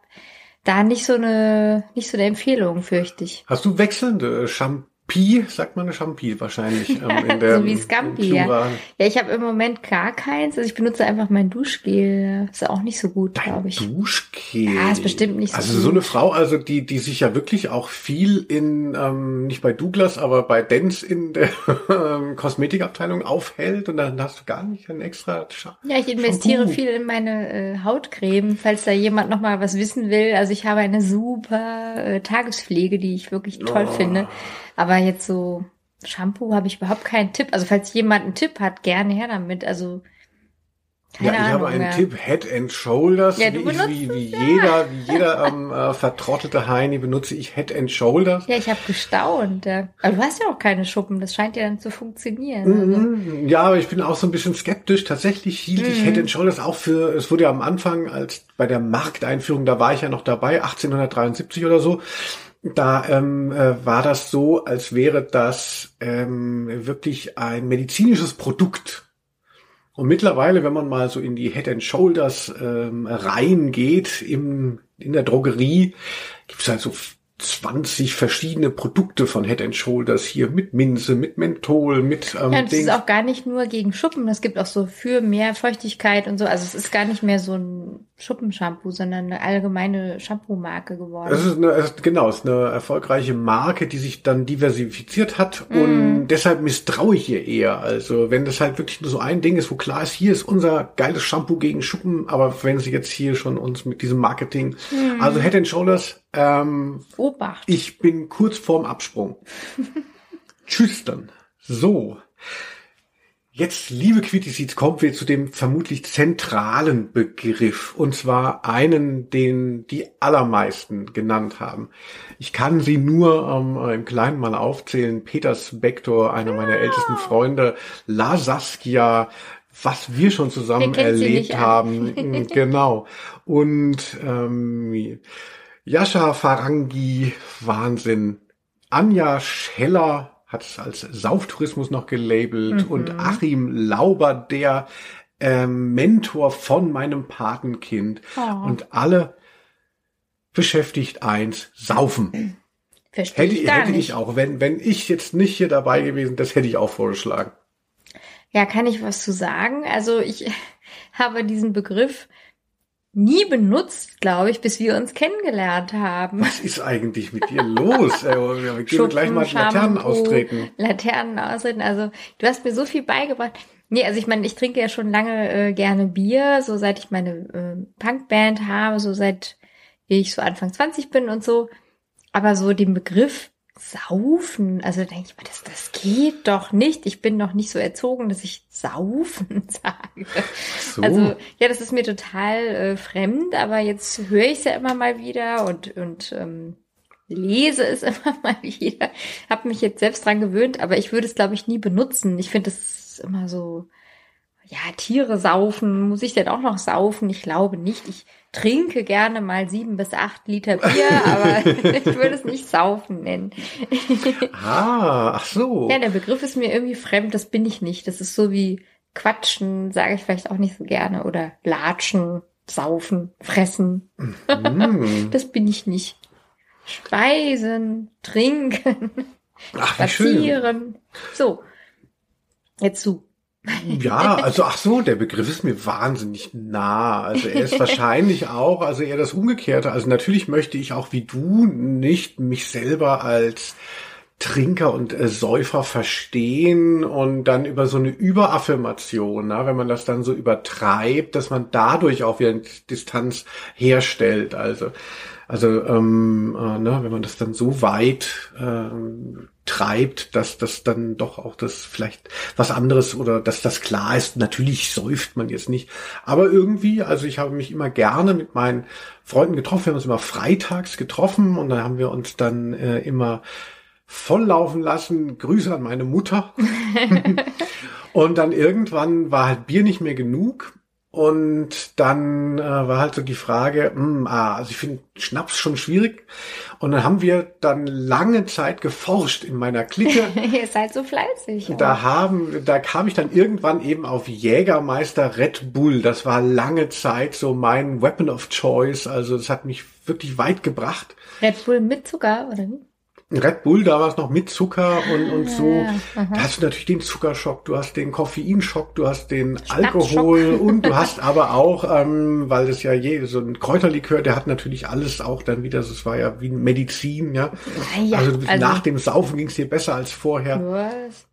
da nicht so eine, nicht so eine Empfehlung, fürchte ich. Hast du wechselnde Shampoo? Pi, sagt man eine Champi wahrscheinlich. Ähm, in der, so wie Scampi, ja. Ja, ich habe im Moment gar keins. Also ich benutze einfach mein Duschgel. Ist auch nicht so gut, glaube ich. Duschgel? Ja, ist bestimmt nicht so Also gut. so eine Frau, also die, die sich ja wirklich auch viel in, ähm, nicht bei Douglas, aber bei Dance in der ähm, Kosmetikabteilung aufhält und dann hast du gar nicht ein extra Scha Ja, ich investiere Shampoo. viel in meine äh, Hautcreme, falls da jemand noch mal was wissen will. Also ich habe eine super äh, Tagespflege, die ich wirklich toll oh. finde. Aber jetzt so Shampoo habe ich überhaupt keinen Tipp. Also falls jemand einen Tipp hat, gerne her damit. Also keine ja, ich Ahnung, habe einen ja. Tipp, Head and Shoulders, ja, wie, ich, wie, wie ja. jeder, wie jeder ähm, äh, vertrottelte Heini benutze ich Head and Shoulders. Ja, ich habe gestaunt. Ja. Aber du hast ja auch keine Schuppen, das scheint ja dann zu funktionieren. Mhm. Ja, aber ich bin auch so ein bisschen skeptisch. Tatsächlich hielt mhm. ich Head and Shoulders auch für, es wurde ja am Anfang, als bei der Markteinführung, da war ich ja noch dabei, 1873 oder so, da ähm, äh, war das so, als wäre das ähm, wirklich ein medizinisches Produkt. Und mittlerweile, wenn man mal so in die Head and Shoulders ähm, reingeht im, in der Drogerie, gibt es halt so 20 verschiedene Produkte von Head and Shoulders hier mit Minze, mit Menthol, mit ähm, Ja, das Dings. ist auch gar nicht nur gegen Schuppen, es gibt auch so für mehr Feuchtigkeit und so. Also es ist gar nicht mehr so ein Schuppenshampoo, sondern eine allgemeine Shampoo-Marke geworden. Es ist eine, es genau, es ist eine erfolgreiche Marke, die sich dann diversifiziert hat mm. und deshalb misstraue ich ihr eher. Also wenn das halt wirklich nur so ein Ding ist, wo klar ist, hier ist unser geiles Shampoo gegen Schuppen, aber wenn sie jetzt hier schon uns mit diesem Marketing, mm. also Head and Shoulders ähm, Obacht. Ich bin kurz vorm Absprung. Tschüss dann. So. Jetzt, liebe Quittiseeds, kommen wir zu dem vermutlich zentralen Begriff. Und zwar einen, den die allermeisten genannt haben. Ich kann sie nur ähm, im Kleinen mal aufzählen. Peters Bektor, einer meiner ja. ältesten Freunde, La Saskia, was wir schon zusammen erlebt haben. genau. Und ähm, Jascha Farangi, Wahnsinn. Anja Scheller hat es als Sauftourismus noch gelabelt mhm. und Achim Lauber, der äh, Mentor von meinem Patenkind. Oh. Und alle beschäftigt eins, saufen. Verstehe hätte, ich gar hätte nicht. ich auch, wenn, wenn ich jetzt nicht hier dabei gewesen, das hätte ich auch vorgeschlagen. Ja, kann ich was zu sagen? Also ich habe diesen Begriff nie benutzt, glaube ich, bis wir uns kennengelernt haben. Was ist eigentlich mit dir los? Äh, wir gehen gleich mal Laternen austreten. Laternen austreten. Also du hast mir so viel beigebracht. Nee, also ich meine, ich trinke ja schon lange äh, gerne Bier, so seit ich meine äh, Punkband habe, so seit ich so Anfang 20 bin und so. Aber so den Begriff Saufen, also denke ich mal, das, das geht doch nicht. Ich bin noch nicht so erzogen, dass ich Saufen sage. So. Also ja, das ist mir total äh, fremd, aber jetzt höre ich es ja immer mal wieder und, und ähm, lese es immer mal wieder. Habe mich jetzt selbst dran gewöhnt, aber ich würde es, glaube ich, nie benutzen. Ich finde es immer so, ja, Tiere saufen, muss ich denn auch noch saufen? Ich glaube nicht. Ich trinke gerne mal sieben bis acht Liter Bier, aber ich würde es nicht saufen nennen. ah, ach so. Ja, der Begriff ist mir irgendwie fremd, das bin ich nicht. Das ist so wie Quatschen, sage ich vielleicht auch nicht so gerne. Oder Latschen, Saufen, Fressen. Mm. das bin ich nicht. Speisen, trinken, ach, spazieren. So, jetzt du. Ja, also ach so, der Begriff ist mir wahnsinnig nah. Also er ist wahrscheinlich auch, also eher das Umgekehrte. Also natürlich möchte ich auch wie du nicht mich selber als Trinker und äh, Säufer verstehen und dann über so eine Überaffirmation, na, wenn man das dann so übertreibt, dass man dadurch auch wieder Distanz herstellt. Also also ähm, äh, ne, wenn man das dann so weit ähm, treibt, dass das dann doch auch das vielleicht was anderes oder dass das klar ist. Natürlich säuft man jetzt nicht, aber irgendwie, also ich habe mich immer gerne mit meinen Freunden getroffen. Wir haben uns immer freitags getroffen und dann haben wir uns dann äh, immer volllaufen lassen. Grüße an meine Mutter. und dann irgendwann war halt Bier nicht mehr genug und dann äh, war halt so die Frage, mh, hm, ah, also ich finde Schnaps schon schwierig. Und dann haben wir dann lange Zeit geforscht in meiner Clique. Ihr seid so fleißig. Da haben, da kam ich dann irgendwann eben auf Jägermeister Red Bull. Das war lange Zeit so mein Weapon of Choice. Also das hat mich wirklich weit gebracht. Red Bull mit Zucker, oder wie? Red Bull damals noch mit Zucker und, und so. Ja, da hast du natürlich den Zuckerschock, du hast den Koffeinschock, du hast den Alkohol und du hast aber auch, ähm, weil das ja je, so ein Kräuterlikör, der hat natürlich alles auch dann wieder, es war ja wie Medizin, ja. ja also, also, nach dem Saufen ging es dir besser als vorher. Was?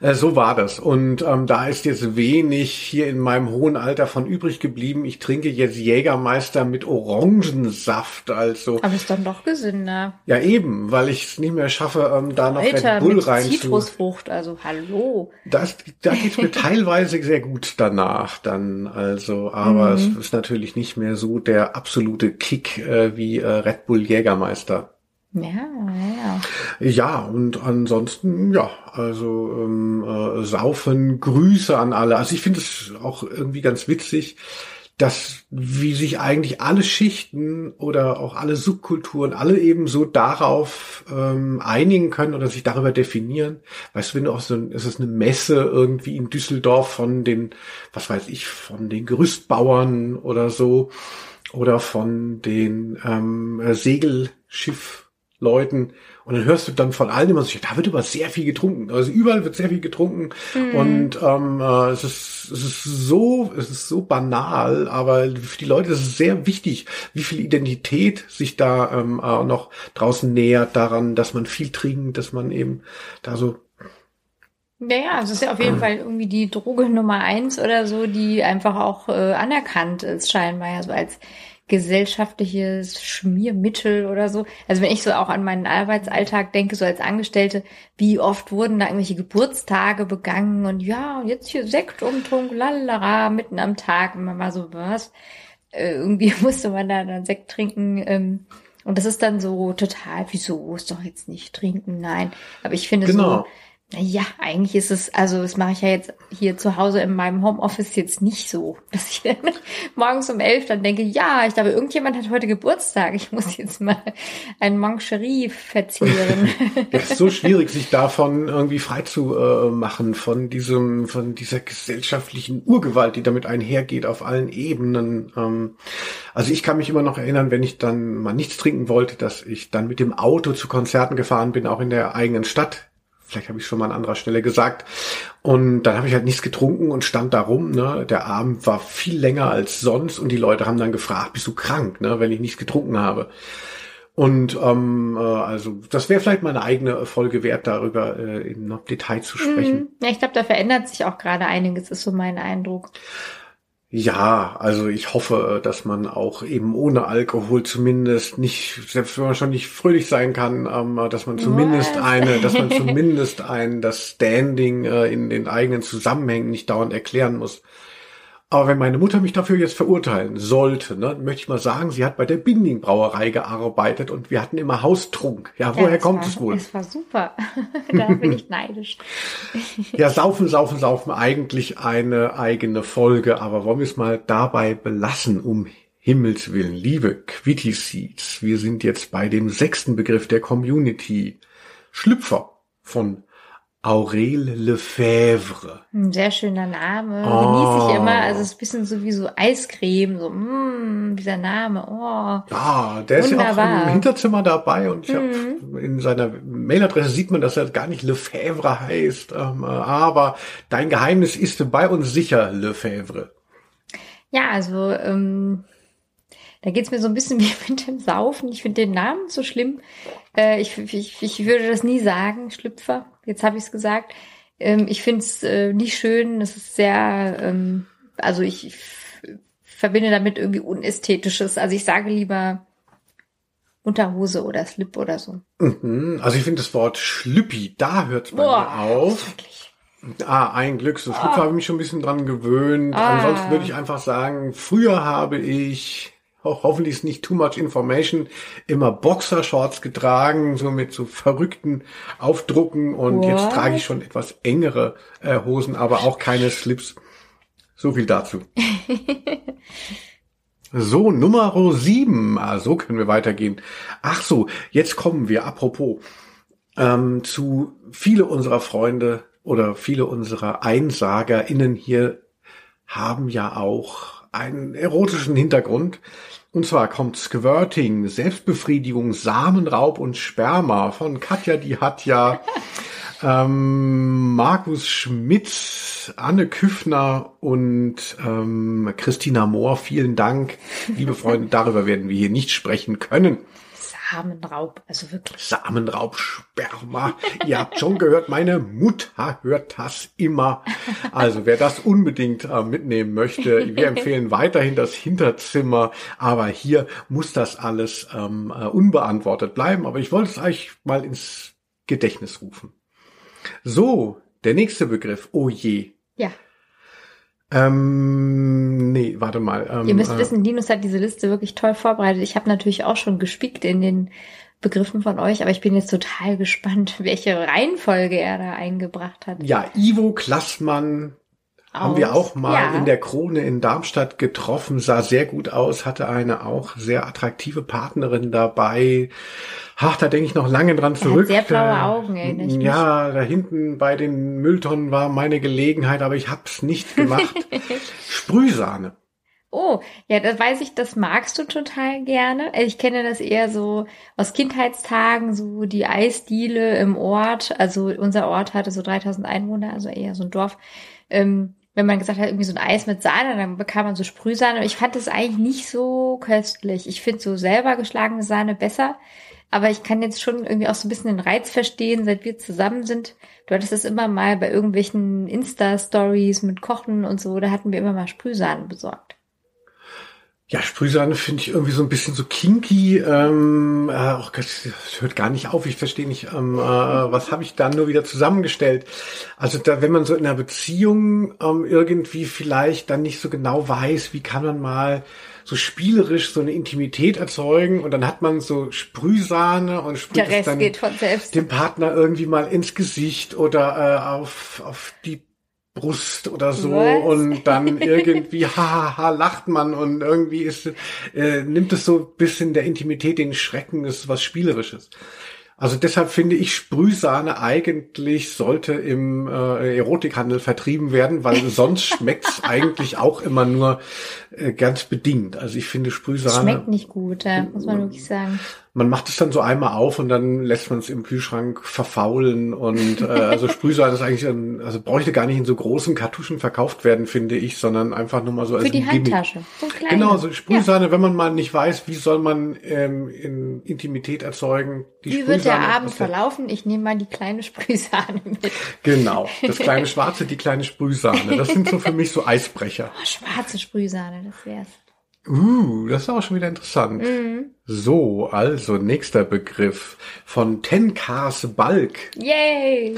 Äh, so war das. Und ähm, da ist jetzt wenig hier in meinem hohen Alter von übrig geblieben. Ich trinke jetzt Jägermeister mit Orangensaft. Also. Aber ist dann doch gesünder. Ja, eben, weil ich es nicht mehr schaffe, ähm, da noch Alter, Red Bull mit rein Zitrusfrucht, also hallo. Das, da geht's mir teilweise sehr gut danach dann. Also, aber mhm. es ist natürlich nicht mehr so der absolute Kick äh, wie äh, Red Bull Jägermeister. Ja, ja. Ja, und ansonsten, ja, also ähm, äh, Saufen, Grüße an alle. Also ich finde es auch irgendwie ganz witzig, dass wie sich eigentlich alle Schichten oder auch alle Subkulturen alle eben so darauf ähm, einigen können oder sich darüber definieren. Weißt du, wenn du auch so ein, es ist eine Messe irgendwie in Düsseldorf von den, was weiß ich, von den Gerüstbauern oder so oder von den ähm, Segelschiffleuten. Und dann hörst du dann von allen immer so, ja, da wird aber sehr viel getrunken. Also überall wird sehr viel getrunken. Mhm. Und ähm, äh, es, ist, es ist so, es ist so banal, aber für die Leute ist es sehr wichtig, wie viel Identität sich da ähm, äh, noch draußen nähert daran, dass man viel trinkt, dass man eben da so naja, also es ist ja auf jeden Fall irgendwie die Droge Nummer eins oder so, die einfach auch äh, anerkannt ist, scheinbar ja so als gesellschaftliches Schmiermittel oder so. Also wenn ich so auch an meinen Arbeitsalltag denke, so als Angestellte, wie oft wurden da irgendwelche Geburtstage begangen und ja, jetzt hier Sekt umtrunk, lalala, mitten am Tag und man war so, was? Äh, irgendwie musste man da dann Sekt trinken. Ähm, und das ist dann so total, wieso ist doch jetzt nicht trinken? Nein. Aber ich finde genau. so ja, eigentlich ist es, also das mache ich ja jetzt hier zu Hause in meinem Homeoffice jetzt nicht so, dass ich dann morgens um elf dann denke, ja, ich glaube, irgendjemand hat heute Geburtstag, ich muss jetzt mal ein Mancherie verzehren. Es ist so schwierig, sich davon irgendwie frei zu äh, machen, von diesem, von dieser gesellschaftlichen Urgewalt, die damit einhergeht auf allen Ebenen. Ähm, also ich kann mich immer noch erinnern, wenn ich dann mal nichts trinken wollte, dass ich dann mit dem Auto zu Konzerten gefahren bin, auch in der eigenen Stadt Vielleicht habe ich schon mal an anderer Stelle gesagt. Und dann habe ich halt nichts getrunken und stand da rum. Ne? Der Abend war viel länger als sonst und die Leute haben dann gefragt, bist du krank, ne? wenn ich nichts getrunken habe. Und ähm, äh, also das wäre vielleicht mal eine eigene Folge wert, darüber äh, noch Detail zu sprechen. Mhm. Ja, ich glaube, da verändert sich auch gerade einiges, ist so mein Eindruck. Ja, also ich hoffe, dass man auch eben ohne Alkohol zumindest nicht, selbst wenn man schon nicht fröhlich sein kann, ähm, dass man zumindest Was? eine, dass man zumindest ein das Standing äh, in den eigenen Zusammenhängen nicht dauernd erklären muss. Aber wenn meine Mutter mich dafür jetzt verurteilen sollte, ne, möchte ich mal sagen, sie hat bei der Binding Brauerei gearbeitet und wir hatten immer Haustrunk. Ja, woher ja, kommt war, es wohl? Es war super. da bin ich neidisch. ja, saufen, saufen, saufen, eigentlich eine eigene Folge, aber wollen wir es mal dabei belassen, um Himmels Willen. Liebe Quitty Seeds, wir sind jetzt bei dem sechsten Begriff der Community. Schlüpfer von Aurel Lefebvre. Ein sehr schöner Name. Oh. Genieße ich immer. Also es ist ein bisschen so wie so Eiscreme, so, mm, dieser Name. Oh. Ja, der Wunderbar. ist ja auch im Hinterzimmer dabei und ich mhm. habe in seiner Mailadresse sieht man, dass er gar nicht Lefebvre heißt. Ähm, aber dein Geheimnis ist bei uns sicher Lefebvre. Ja, also ähm, da geht's mir so ein bisschen wie mit dem Saufen. Ich finde den Namen so schlimm. Äh, ich, ich, ich würde das nie sagen, Schlüpfer. Jetzt habe ich es gesagt. Ähm, ich finde es äh, nicht schön. Es ist sehr, ähm, also ich, verbinde damit irgendwie Unästhetisches. Also ich sage lieber Unterhose oder Slip oder so. Mhm. Also ich finde das Wort Schlüppi, da hört es bei Boah, mir auf. Ah, ein Glück. So Schlüpfer ah. habe ich mich schon ein bisschen dran gewöhnt. Ah. Ansonsten würde ich einfach sagen, früher habe ich ho hoffentlich ist nicht too much information, immer Boxershorts getragen, so mit so verrückten Aufdrucken und What? jetzt trage ich schon etwas engere äh, Hosen, aber auch keine Slips. So viel dazu. so, Nummer sieben. Ah, so können wir weitergehen. Ach so, jetzt kommen wir, apropos, ähm, zu viele unserer Freunde oder viele unserer EinsagerInnen hier haben ja auch einen erotischen Hintergrund. Und zwar kommt Squirting, Selbstbefriedigung, Samenraub und Sperma von Katja, die hat ja ähm, Markus Schmitz, Anne Küffner und ähm, Christina Mohr. Vielen Dank, liebe Freunde. Darüber werden wir hier nicht sprechen können. Samenraub, also wirklich. Samenraub, Sperma. Ihr habt schon gehört, meine Mutter hört das immer. Also wer das unbedingt äh, mitnehmen möchte, wir empfehlen weiterhin das Hinterzimmer. Aber hier muss das alles ähm, äh, unbeantwortet bleiben. Aber ich wollte es euch mal ins Gedächtnis rufen. So, der nächste Begriff. Oh je. Ja. Ähm, nee, warte mal. Ähm, Ihr müsst äh, wissen, Linus hat diese Liste wirklich toll vorbereitet. Ich habe natürlich auch schon gespickt in den Begriffen von euch, aber ich bin jetzt total gespannt, welche Reihenfolge er da eingebracht hat. Ja, Ivo Klassmann aus, haben wir auch mal ja. in der Krone in Darmstadt getroffen, sah sehr gut aus, hatte eine auch sehr attraktive Partnerin dabei. Ach, da denke ich noch lange dran zurück. sehr blaue Augen, erinnere ich. Ja, da hinten bei den Mülltonnen war meine Gelegenheit, aber ich hab's nicht gemacht. Sprühsahne. Oh, ja, das weiß ich, das magst du total gerne. Ich kenne das eher so aus Kindheitstagen, so die Eisdiele im Ort. Also unser Ort hatte so 3000 Einwohner, also eher so ein Dorf. Ähm, wenn man gesagt hat, irgendwie so ein Eis mit Sahne, dann bekam man so Sprühsahne. Ich fand das eigentlich nicht so köstlich. Ich finde so selber geschlagene Sahne besser. Aber ich kann jetzt schon irgendwie auch so ein bisschen den Reiz verstehen, seit wir zusammen sind. Du hattest das immer mal bei irgendwelchen Insta-Stories mit Kochen und so, da hatten wir immer mal Sprühsahne besorgt. Ja, Sprühsahne finde ich irgendwie so ein bisschen so kinky. Ähm, äh, oh Gott, das hört gar nicht auf. Ich verstehe nicht, ähm, äh, was habe ich da nur wieder zusammengestellt. Also da, wenn man so in einer Beziehung ähm, irgendwie vielleicht dann nicht so genau weiß, wie kann man mal so spielerisch so eine Intimität erzeugen und dann hat man so Sprühsahne und sprüht es dann dem Partner irgendwie mal ins Gesicht oder äh, auf, auf die Brust oder so Was? und dann irgendwie hahaha ha, ha, lacht man und irgendwie ist äh, nimmt es so bisschen der Intimität den Schrecken ist was spielerisches. Also deshalb finde ich Sprühsahne eigentlich sollte im äh, Erotikhandel vertrieben werden, weil sonst schmeckt's eigentlich auch immer nur äh, ganz bedingt. Also ich finde Sprühsahne schmeckt nicht gut, ja, muss man wirklich sagen man macht es dann so einmal auf und dann lässt man es im Kühlschrank verfaulen und äh, also Sprühsahne ist eigentlich ein, also bräuchte gar nicht in so großen Kartuschen verkauft werden, finde ich, sondern einfach nur mal so Für als die Handtasche. So genau, so Sprühsahne, ja. wenn man mal nicht weiß, wie soll man ähm, in Intimität erzeugen. Die wie wird der Abend verlaufen? Ich nehme mal die kleine Sprühsahne mit. Genau, das kleine Schwarze, die kleine Sprühsahne. Das sind so für mich so Eisbrecher. Oh, schwarze Sprühsahne, das wär's. Uh, das ist auch schon wieder interessant. Mhm. So, also nächster Begriff von Ten Cars Bulk. Yay!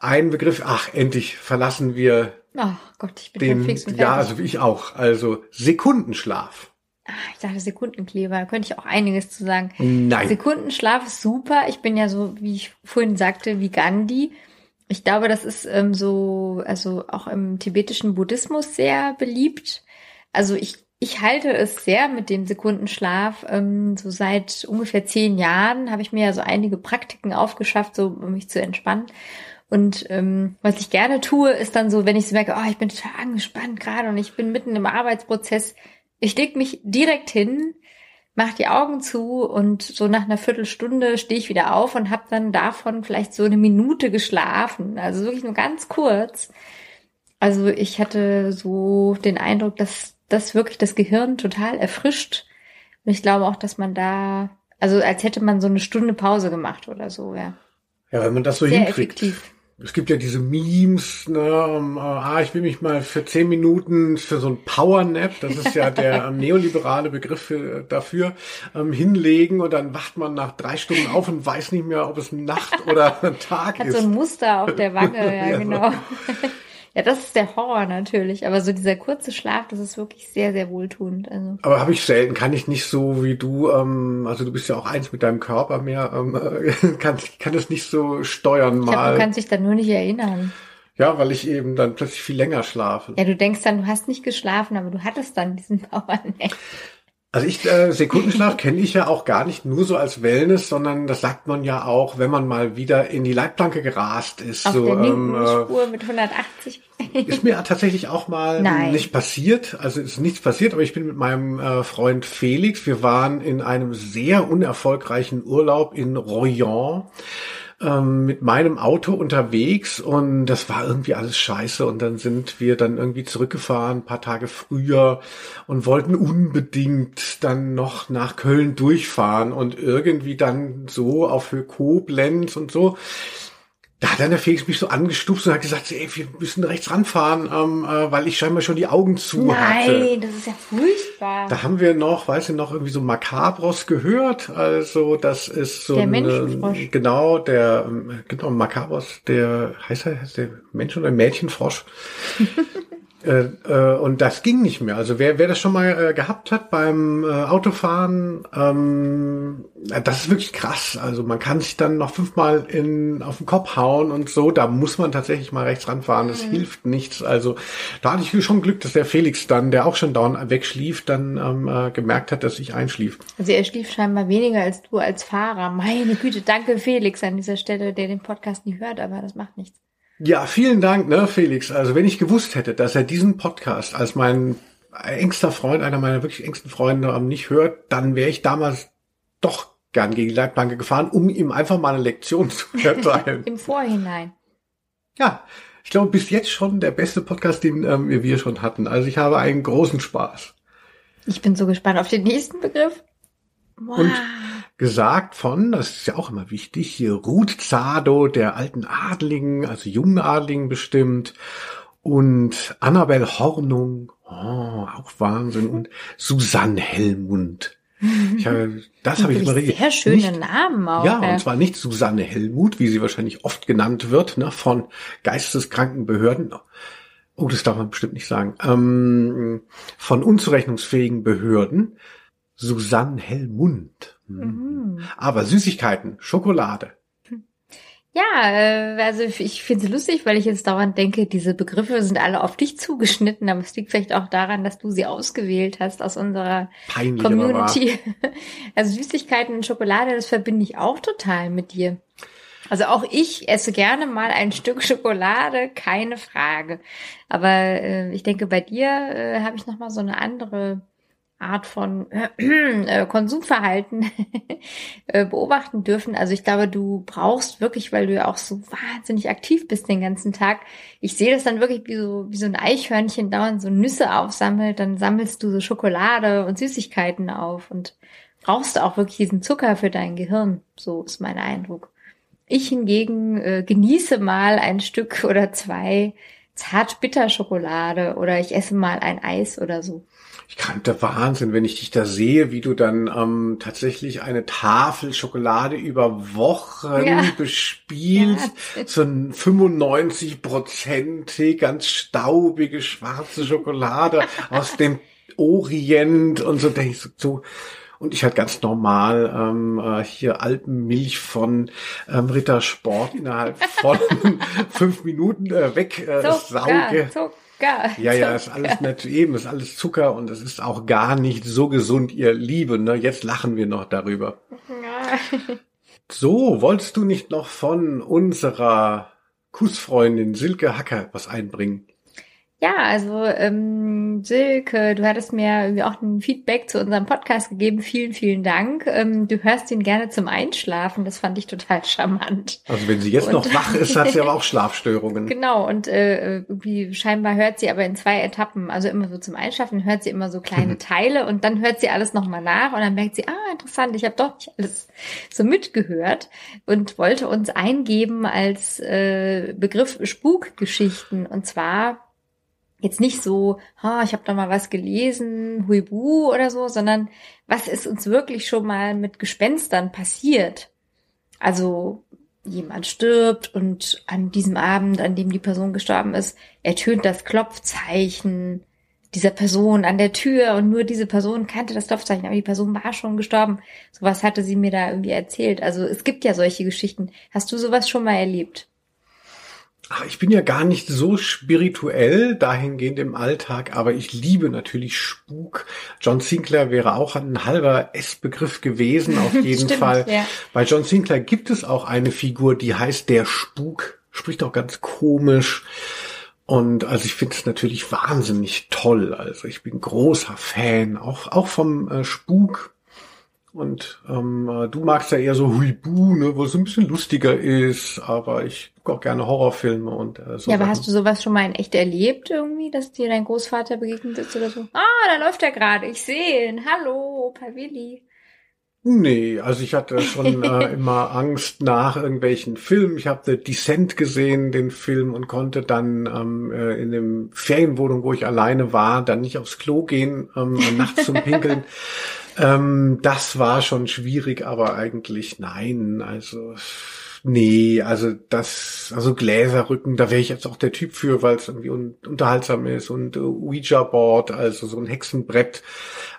Ein Begriff, ach, endlich verlassen wir Ach Gott, ich bin den, fix und Ja, also ich auch. Also Sekundenschlaf. Ach, ich dachte Sekundenkleber, da könnte ich auch einiges zu sagen. Nein. Sekundenschlaf ist super. Ich bin ja so, wie ich vorhin sagte, wie Gandhi. Ich glaube, das ist ähm, so, also auch im tibetischen Buddhismus sehr beliebt. Also ich ich halte es sehr mit dem Sekundenschlaf. Ähm, so seit ungefähr zehn Jahren habe ich mir ja so einige Praktiken aufgeschafft, so um mich zu entspannen. Und ähm, was ich gerne tue, ist dann so, wenn ich so merke, oh, ich bin total angespannt gerade und ich bin mitten im Arbeitsprozess, ich leg mich direkt hin, mach die Augen zu und so nach einer Viertelstunde stehe ich wieder auf und habe dann davon vielleicht so eine Minute geschlafen. Also wirklich nur ganz kurz. Also ich hatte so den Eindruck, dass das wirklich das Gehirn total erfrischt. Und ich glaube auch, dass man da, also als hätte man so eine Stunde Pause gemacht oder so, ja. Ja, wenn man das so Sehr hinkriegt. Effektiv. Es gibt ja diese Memes, ne, um, ah, ich will mich mal für zehn Minuten für so ein Powernap, das ist ja der neoliberale Begriff für, dafür, ähm, hinlegen und dann wacht man nach drei Stunden auf und weiß nicht mehr, ob es Nacht oder Tag Hat ist. Hat so ein Muster auf der Wange, ja, ja genau. Ja, das ist der Horror natürlich, aber so dieser kurze Schlaf, das ist wirklich sehr, sehr wohltuend. Also. Aber habe ich selten, kann ich nicht so wie du, ähm, also du bist ja auch eins mit deinem Körper mehr, ähm, kann, kann es nicht so steuern ich mal. Glaub, du kannst dich dann nur nicht erinnern. Ja, weil ich eben dann plötzlich viel länger schlafe. Ja, du denkst dann, du hast nicht geschlafen, aber du hattest dann diesen Powernap. Also ich, äh, Sekundenschlaf kenne ich ja auch gar nicht nur so als Wellness, sondern das sagt man ja auch, wenn man mal wieder in die Leitplanke gerast ist. Auf so, der linken ähm, Spur mit 180. Ist mir tatsächlich auch mal Nein. nicht passiert. Also ist nichts passiert, aber ich bin mit meinem äh, Freund Felix, wir waren in einem sehr unerfolgreichen Urlaub in Royan ähm, mit meinem Auto unterwegs und das war irgendwie alles scheiße. Und dann sind wir dann irgendwie zurückgefahren, ein paar Tage früher und wollten unbedingt dann noch nach Köln durchfahren und irgendwie dann so auf Höhe Koblenz und so da hat dann der Felix mich so angestupst und hat gesagt, ey, wir müssen rechts ranfahren, ähm, äh, weil ich scheinbar schon die Augen zu Nein, hatte. Nein, das ist ja furchtbar. Da haben wir noch, weißt du, noch irgendwie so Makabros gehört. Also das ist so der Menschenfrosch. genau der genau Makabros, der heißt er, heißt der Mensch oder Mädchenfrosch. Äh, äh, und das ging nicht mehr. Also wer, wer das schon mal äh, gehabt hat beim äh, Autofahren, ähm, das ist wirklich krass. Also man kann sich dann noch fünfmal in, auf den Kopf hauen und so. Da muss man tatsächlich mal rechts ranfahren. Das mhm. hilft nichts. Also da hatte ich schon Glück, dass der Felix dann, der auch schon down wegschlief, dann ähm, äh, gemerkt hat, dass ich einschlief. Also er schlief scheinbar weniger als du als Fahrer. Meine Güte, danke Felix an dieser Stelle, der den Podcast nie hört, aber das macht nichts. Ja, vielen Dank, ne, Felix. Also wenn ich gewusst hätte, dass er diesen Podcast als meinen engster Freund, einer meiner wirklich engsten Freunde, ähm, nicht hört, dann wäre ich damals doch gern gegen die Leitplanke gefahren, um ihm einfach mal eine Lektion zu erteilen. Im Vorhinein. Ja, ich glaube, bis jetzt schon der beste Podcast, den ähm, wir schon hatten. Also ich habe einen großen Spaß. Ich bin so gespannt auf den nächsten Begriff. Wow. Und gesagt von, das ist ja auch immer wichtig, hier Ruth Zado, der alten Adligen, also jungen Adligen bestimmt, und Annabel Hornung, oh, auch Wahnsinn, und Susanne Hellmund. Ich habe, das habe ich mal Sehr schöne nicht, Namen auch. Ja, und zwar nicht Susanne Hellmut, wie sie wahrscheinlich oft genannt wird, ne, von geisteskranken Behörden. Oh, das darf man bestimmt nicht sagen. Ähm, von unzurechnungsfähigen Behörden. Susanne Hellmund. Mhm. Aber Süßigkeiten, Schokolade. Ja, äh, also ich finde es lustig, weil ich jetzt dauernd denke, diese Begriffe sind alle auf dich zugeschnitten, aber es liegt vielleicht auch daran, dass du sie ausgewählt hast aus unserer Peinlich, Community. Also Süßigkeiten und Schokolade, das verbinde ich auch total mit dir. Also auch ich esse gerne mal ein Stück Schokolade, keine Frage. Aber äh, ich denke, bei dir äh, habe ich noch mal so eine andere Art von äh, Konsumverhalten äh, beobachten dürfen. Also ich glaube, du brauchst wirklich, weil du ja auch so wahnsinnig aktiv bist den ganzen Tag. Ich sehe das dann wirklich wie so, wie so ein Eichhörnchen dauernd so Nüsse aufsammelt, dann sammelst du so Schokolade und Süßigkeiten auf und brauchst auch wirklich diesen Zucker für dein Gehirn. So ist mein Eindruck. Ich hingegen äh, genieße mal ein Stück oder zwei Zart-Bitter-Schokolade oder ich esse mal ein Eis oder so ich kannte Wahnsinn, wenn ich dich da sehe, wie du dann ähm, tatsächlich eine Tafel Schokolade über Wochen ja. bespielst, ja. so ein 95-prozentig ganz staubige schwarze Schokolade aus dem Orient und so denke ich so, so und ich halt ganz normal ähm, äh, hier Alpenmilch von ähm, Rittersport innerhalb von fünf Minuten äh, weg äh, Zucker, sauge. Zucker. Zucker. Ja, ja, ist alles nicht eben, ist alles Zucker und es ist auch gar nicht so gesund, ihr Lieben. Ne? Jetzt lachen wir noch darüber. Ja. So, wolltest du nicht noch von unserer Kussfreundin Silke Hacker was einbringen? Ja, also ähm, Silke, du hattest mir irgendwie auch ein Feedback zu unserem Podcast gegeben. Vielen, vielen Dank. Ähm, du hörst ihn gerne zum Einschlafen. Das fand ich total charmant. Also wenn sie jetzt und, noch wach ist, hat sie aber auch Schlafstörungen. Genau, und äh, irgendwie scheinbar hört sie aber in zwei Etappen, also immer so zum Einschlafen, hört sie immer so kleine Teile und dann hört sie alles nochmal nach und dann merkt sie, ah, interessant, ich habe doch nicht alles so mitgehört und wollte uns eingeben als äh, Begriff Spukgeschichten. Und zwar jetzt nicht so, ha, ich habe da mal was gelesen, huibu oder so, sondern was ist uns wirklich schon mal mit Gespenstern passiert? Also jemand stirbt und an diesem Abend, an dem die Person gestorben ist, ertönt das Klopfzeichen dieser Person an der Tür und nur diese Person kannte das Klopfzeichen, aber die Person war schon gestorben. Sowas hatte sie mir da irgendwie erzählt. Also es gibt ja solche Geschichten. Hast du sowas schon mal erlebt? Ach, ich bin ja gar nicht so spirituell dahingehend im Alltag, aber ich liebe natürlich Spuk. John Sinclair wäre auch ein halber S-Begriff gewesen, auf jeden Stimmt, Fall. Ja. Bei John Sinclair gibt es auch eine Figur, die heißt der Spuk, spricht auch ganz komisch. Und also ich finde es natürlich wahnsinnig toll. Also ich bin großer Fan, auch, auch vom äh, Spuk und ähm, äh, du magst ja eher so Huibu, ne, wo es ein bisschen lustiger ist, aber ich gucke auch gerne Horrorfilme und äh, so. Ja, aber Sachen. hast du sowas schon mal in echt erlebt irgendwie, dass dir dein Großvater begegnet ist oder so? Ah, da läuft er gerade, ich sehe ihn. Hallo, Opa Willi. Nee, also ich hatte schon äh, immer Angst nach irgendwelchen Filmen. Ich habe The Descent gesehen, den Film, und konnte dann ähm, äh, in dem Ferienwohnung, wo ich alleine war, dann nicht aufs Klo gehen, ähm, nachts zum Pinkeln. Ähm, das war schon schwierig, aber eigentlich nein. Also nee, also das, also Gläserrücken, da wäre ich jetzt auch der Typ für, weil es irgendwie un unterhaltsam ist und äh, Ouija-Board, also so ein Hexenbrett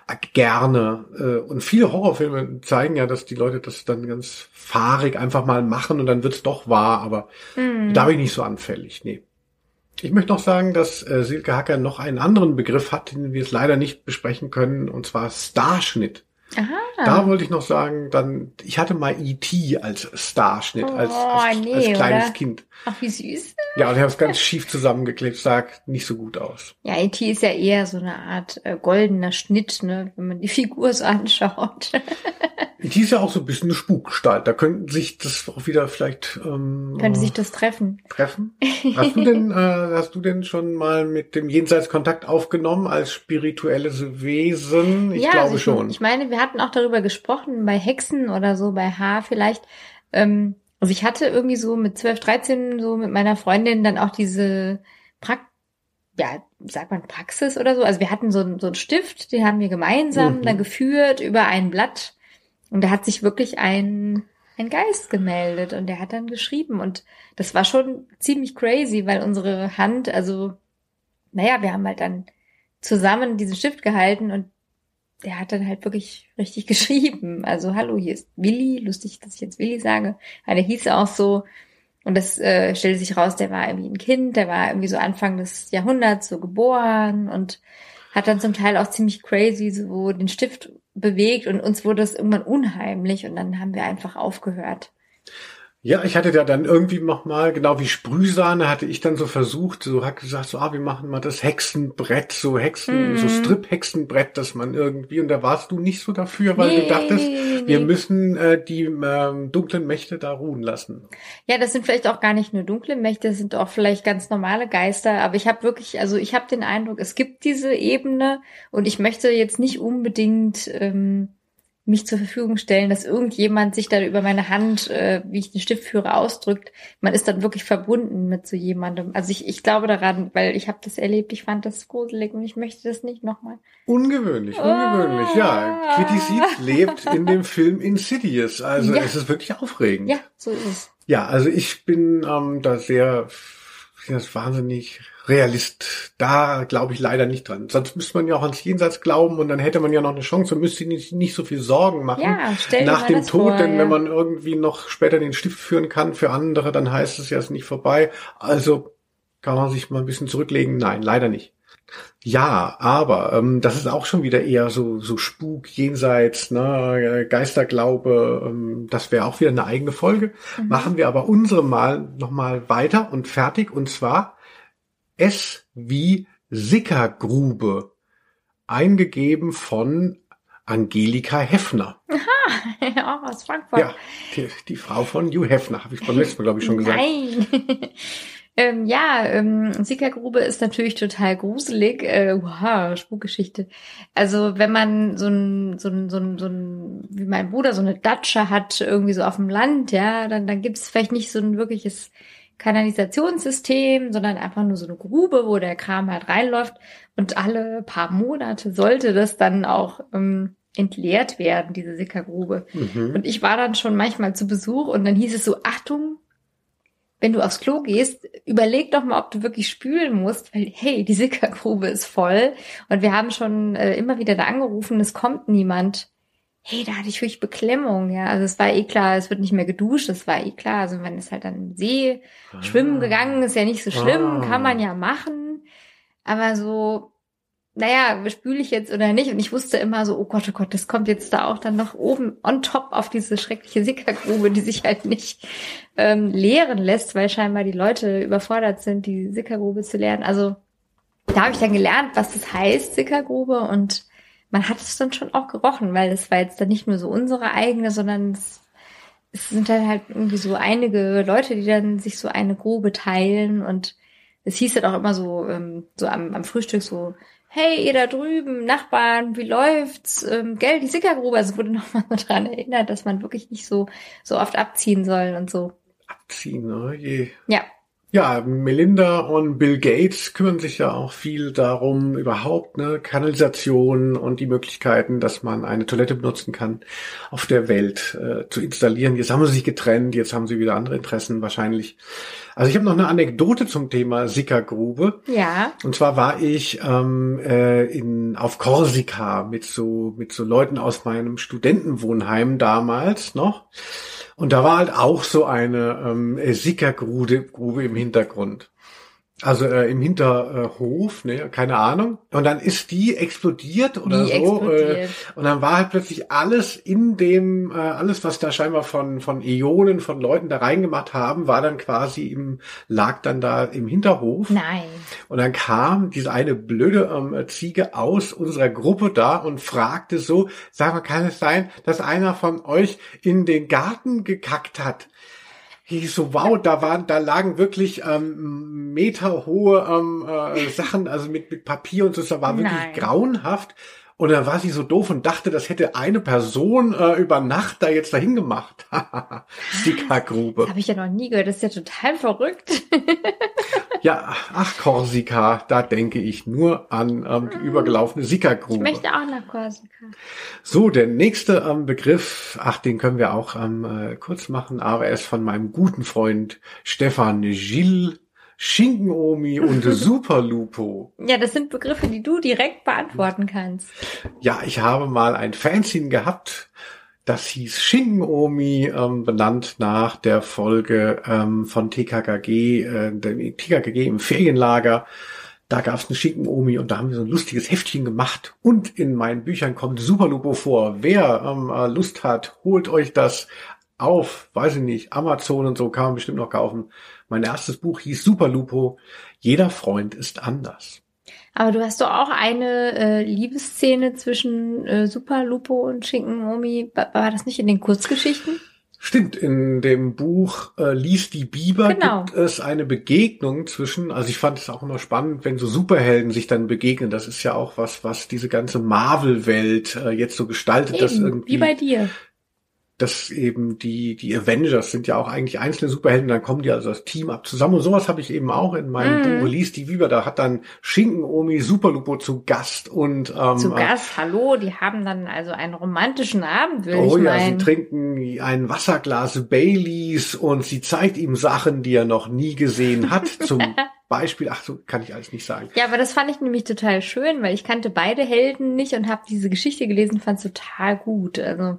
äh, gerne. Äh, und viele Horrorfilme zeigen ja, dass die Leute das dann ganz fahrig einfach mal machen und dann wird's doch wahr, aber mhm. da bin ich nicht so anfällig, nee. Ich möchte noch sagen, dass äh, Silke Hacker noch einen anderen Begriff hat, den wir es leider nicht besprechen können, und zwar Starschnitt. Aha. Da wollte ich noch sagen, dann, ich hatte mal E.T. als Starschnitt, als, Oh, als, nee, als kleines oder? Kind. Ach, wie süß. Ja, und ich habe es ganz schief zusammengeklebt, sah nicht so gut aus. Ja, E.T. ist ja eher so eine Art äh, goldener Schnitt, ne, wenn man die Figur so anschaut. E.T. ist ja auch so ein bisschen eine Spukgestalt. Da könnten sich das auch wieder vielleicht ähm, Könnte sich das treffen. treffen. Hast du denn, äh, hast du denn schon mal mit dem Jenseits Kontakt aufgenommen als spirituelles Wesen? Ich ja, glaube also ich, schon. Ich meine, wir hatten auch darüber gesprochen, bei Hexen oder so, bei H vielleicht. Ähm, also ich hatte irgendwie so mit 12, 13 so mit meiner Freundin dann auch diese Prak ja, sagt man Praxis oder so. Also wir hatten so, einen- so einen Stift, den haben wir gemeinsam Mhm. dann geführt über ein Blatt. Und da hat sich wirklich ein, ein Geist gemeldet und der hat dann geschrieben. Und das war schon ziemlich crazy, weil unsere Hand, also, naja, wir haben halt dann zusammen diesen Stift gehalten und der hat dann halt wirklich richtig geschrieben. Also, hallo, hier ist Willi. Lustig, dass ich jetzt Willi sage. Aber der hieß auch so. Und das äh, stellte sich raus, der war irgendwie ein Kind, der war irgendwie so Anfang des Jahrhunderts so geboren und hat dann zum Teil auch ziemlich crazy so den Stift bewegt und uns wurde es irgendwann unheimlich und dann haben wir einfach aufgehört. Ja, ich hatte da dann irgendwie noch mal, genau wie Sprühsahne, hatte ich dann so versucht, so hat gesagt, so, ah, wir machen mal das Hexenbrett, so Hexen, Mhm. so Strip-Hexenbrett, dass man irgendwie, und da warst du nicht so dafür, weil Nee, du dachtest, nee, wir nee. müssen äh, die ähm, dunklen Mächte da ruhen lassen. Ja, das sind vielleicht auch gar nicht nur dunkle Mächte, das sind auch vielleicht ganz normale Geister. Aber ich habe wirklich, also ich habe den Eindruck, es gibt diese Ebene und ich möchte jetzt nicht unbedingt ähm, mich zur Verfügung stellen, dass irgendjemand sich dann über meine Hand, äh, wie ich den Stift führe, ausdrückt. Man ist dann wirklich verbunden mit so jemandem. Also ich, ich glaube daran, weil ich habe das erlebt, ich fand das gruselig und ich möchte das nicht nochmal. Ungewöhnlich, ungewöhnlich, ja. Ah. Quitty Seeds lebt in dem Film Insidious, also Ja. es ist wirklich aufregend. Ja, so ist es. Ja, also ich bin ähm, da sehr, sehr wahnsinnig Realist. Da glaube ich leider nicht dran. Sonst müsste man ja auch ans Jenseits glauben und dann hätte man ja noch eine Chance und müsste nicht, nicht so viel Sorgen machen. Ja, stell Nach dem das Tod, vor, denn ja. wenn man irgendwie noch später den Stift führen kann für andere, dann heißt es ja, es ist nicht vorbei. Also kann man sich mal ein bisschen zurücklegen. Nein, leider nicht. Ja, aber ähm, das ist auch schon wieder eher so so Spuk jenseits, ne, äh, Geisterglaube. Ähm, das wäre auch wieder eine eigene Folge. Mhm. Machen wir aber unsere mal noch mal weiter und fertig. Und zwar S wie Sickergrube, eingegeben von Angelika Heffner. ja, aus Frankfurt. Ja, die, die Frau von Hugh Hefner, habe ich beim letzten Mal, glaube ich, schon gesagt. Nein. ähm, ja, ähm, Sickergrube ist natürlich total gruselig. Äh, wow, Spukgeschichte. Also wenn man so ein, so ein, so ein, so ein, wie mein Bruder, so eine Datsche hat, irgendwie so auf dem Land, ja, dann, dann gibt es vielleicht nicht so ein wirkliches Kanalisationssystem, sondern einfach nur so eine Grube, wo der Kram halt reinläuft. Und alle paar Monate sollte das dann auch ähm, entleert werden, diese Sickergrube. Mhm. Und ich war dann schon manchmal zu Besuch und dann hieß es so, Achtung, wenn du aufs Klo gehst, überleg doch mal, ob du wirklich spülen musst, weil hey, die Sickergrube ist voll. Und wir haben schon äh, immer wieder da angerufen, es kommt niemand. Hey, da hatte ich wirklich Beklemmung, ja. Also es war eh klar, es wird nicht mehr geduscht, es war eh klar. Also man ist halt dann im See schwimmen gegangen, ist ja nicht so schlimm, Ah. kann man ja machen. Aber so, naja, spüle ich jetzt oder nicht? Und ich wusste immer so, oh Gott, oh Gott, das kommt jetzt da auch dann noch oben on top auf diese schreckliche Sickergrube, die sich halt nicht ähm, leeren lässt, weil scheinbar die Leute überfordert sind, die Sickergrube zu leeren. Also da habe ich dann gelernt, was das heißt, Sickergrube. Und man hat es dann schon auch gerochen, weil es war jetzt dann nicht nur so unsere eigene, sondern es, es sind dann halt irgendwie so einige Leute, die dann sich so eine Grube teilen. Und es hieß dann auch immer so, ähm, so am, am Frühstück so, hey, ihr da drüben, Nachbarn, wie läuft's? Ähm, gell, die Sickergrube. Also wurde nochmal so dran erinnert, dass man wirklich nicht so, so oft abziehen soll und so. Abziehen, ne? Je. Ja, Ja, Melinda und Bill Gates kümmern sich ja auch viel darum, überhaupt, ne, Kanalisation und die Möglichkeiten, dass man eine Toilette benutzen kann, auf der Welt äh, zu installieren. Jetzt haben sie sich getrennt, jetzt haben sie wieder andere Interessen wahrscheinlich. Also ich habe noch eine Anekdote zum Thema Sickergrube. ja. Und zwar war ich ähm, äh, in, auf Korsika mit so, mit so Leuten aus meinem Studentenwohnheim damals noch. Und da war halt auch so eine ähm, Sickergrube Grube im Hintergrund. Also äh, im Hinterhof, ne, keine Ahnung. Und dann ist die explodiert oder Wie so. explodiert? Äh, und dann war halt plötzlich alles in dem, äh, alles, was da scheinbar von, von Ionen, von Leuten da reingemacht haben, war dann quasi im, lag dann da im Hinterhof. Nein. Und dann kam diese eine blöde ähm, Ziege aus unserer Gruppe da und fragte so, sag mal, kann es sein, dass einer von euch in den Garten gekackt hat? Ich so, wow, da waren, da lagen wirklich ähm, meterhohe ähm, äh, Sachen, also mit, mit Papier und so, das war wirklich Nein. grauenhaft. Und dann war sie so doof und dachte, das hätte eine Person äh, über Nacht da jetzt dahin gemacht. Sika-Grube. Habe ich ja noch nie gehört. Das ist ja total verrückt. Ja, ach Korsika, da denke ich nur an ähm, die übergelaufene Ich Sika-Grube. möchte auch nach Korsika. So, der nächste ähm, Begriff, ach, den können wir auch ähm, äh, kurz machen, aber er ist von meinem guten Freund Stefan Gilles, Schinkenomi und Superlupo. Ja, das sind Begriffe, die du direkt beantworten kannst. Ja, ich habe mal ein Fanzine gehabt, das hieß Schinkenomi, ähm, benannt nach der Folge ähm, von TKKG, äh, dem TKKG im Ferienlager. Da gab es eine Schinkenomi und da haben wir so ein lustiges Heftchen gemacht. Und in meinen Büchern kommt Superlupo vor. Wer ähm, äh, Lust hat, holt euch das auf, weiß ich nicht, Amazon und so kann man bestimmt noch kaufen. Mein erstes Buch hieß Superlupo. Jeder Freund ist anders. Aber du hast doch auch eine äh, Liebesszene zwischen äh, Super Lupo und Schinken Omi. War, das nicht in den Kurzgeschichten? Stimmt, in dem Buch äh, Lies die Biber Genau. gibt es eine Begegnung zwischen, also ich fand es auch immer spannend, wenn so Superhelden sich dann begegnen. Das ist ja auch was, was diese ganze Marvel-Welt äh, jetzt so gestaltet, dass Eben, irgendwie wie bei dir. Dass eben die, die Avengers sind ja auch eigentlich einzelne Superhelden, dann kommen die also das Team ab zusammen. Und sowas habe ich eben auch in meinem Mhm. Buch Release die Viva. Da hat dann Schinken-Omi Superlupo zu Gast und ähm, Zu Gast, hallo, die haben dann also einen romantischen Abend, will Oh ich ja, sie meinen. trinken ein Wasserglas Baileys und sie zeigt ihm Sachen, die er noch nie gesehen hat. Zum Beispiel, ach so, kann ich alles nicht sagen. Ja, aber das fand ich nämlich total schön, weil ich kannte beide Helden nicht und habe diese Geschichte gelesen, fand es total gut. Also,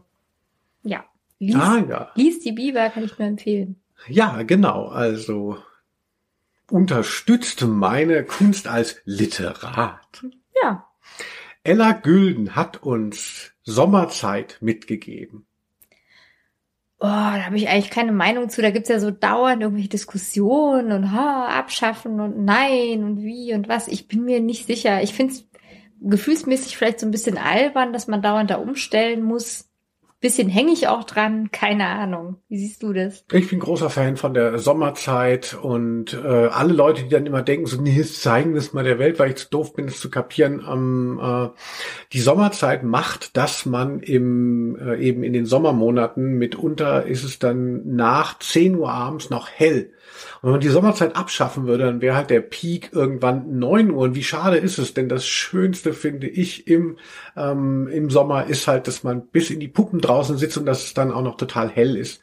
ja. Lies, Ah ja, lies die Biber, kann ich nur empfehlen. ja, genau. Also unterstützt meine Kunst als Literat. Ja. Ella Gülden hat uns Sommerzeit mitgegeben. Oh, da habe ich eigentlich keine Meinung zu. Da gibt's ja so dauernd irgendwelche Diskussionen und ha, abschaffen und nein und wie und was. Ich bin mir nicht sicher. Ich finde es gefühlsmäßig vielleicht so ein bisschen albern, dass man dauernd da umstellen muss. Bisschen hänge ich auch dran, keine Ahnung. Wie siehst du das? Ich bin großer Fan von der Sommerzeit und äh, alle Leute, die dann immer denken, so, nee, zeigen es mal der Welt, weil ich zu doof bin, es zu kapieren. Ähm, äh, die Sommerzeit macht, dass man im äh, eben in den Sommermonaten mitunter ist es dann nach 10 Uhr abends noch hell. Und wenn man die Sommerzeit abschaffen würde, dann wäre halt der Peak irgendwann 9 Uhr. Und wie schade ist es? Denn das Schönste finde ich im, ähm, im Sommer ist halt, dass man bis in die Puppen draußen sitzt und dass es dann auch noch total hell ist.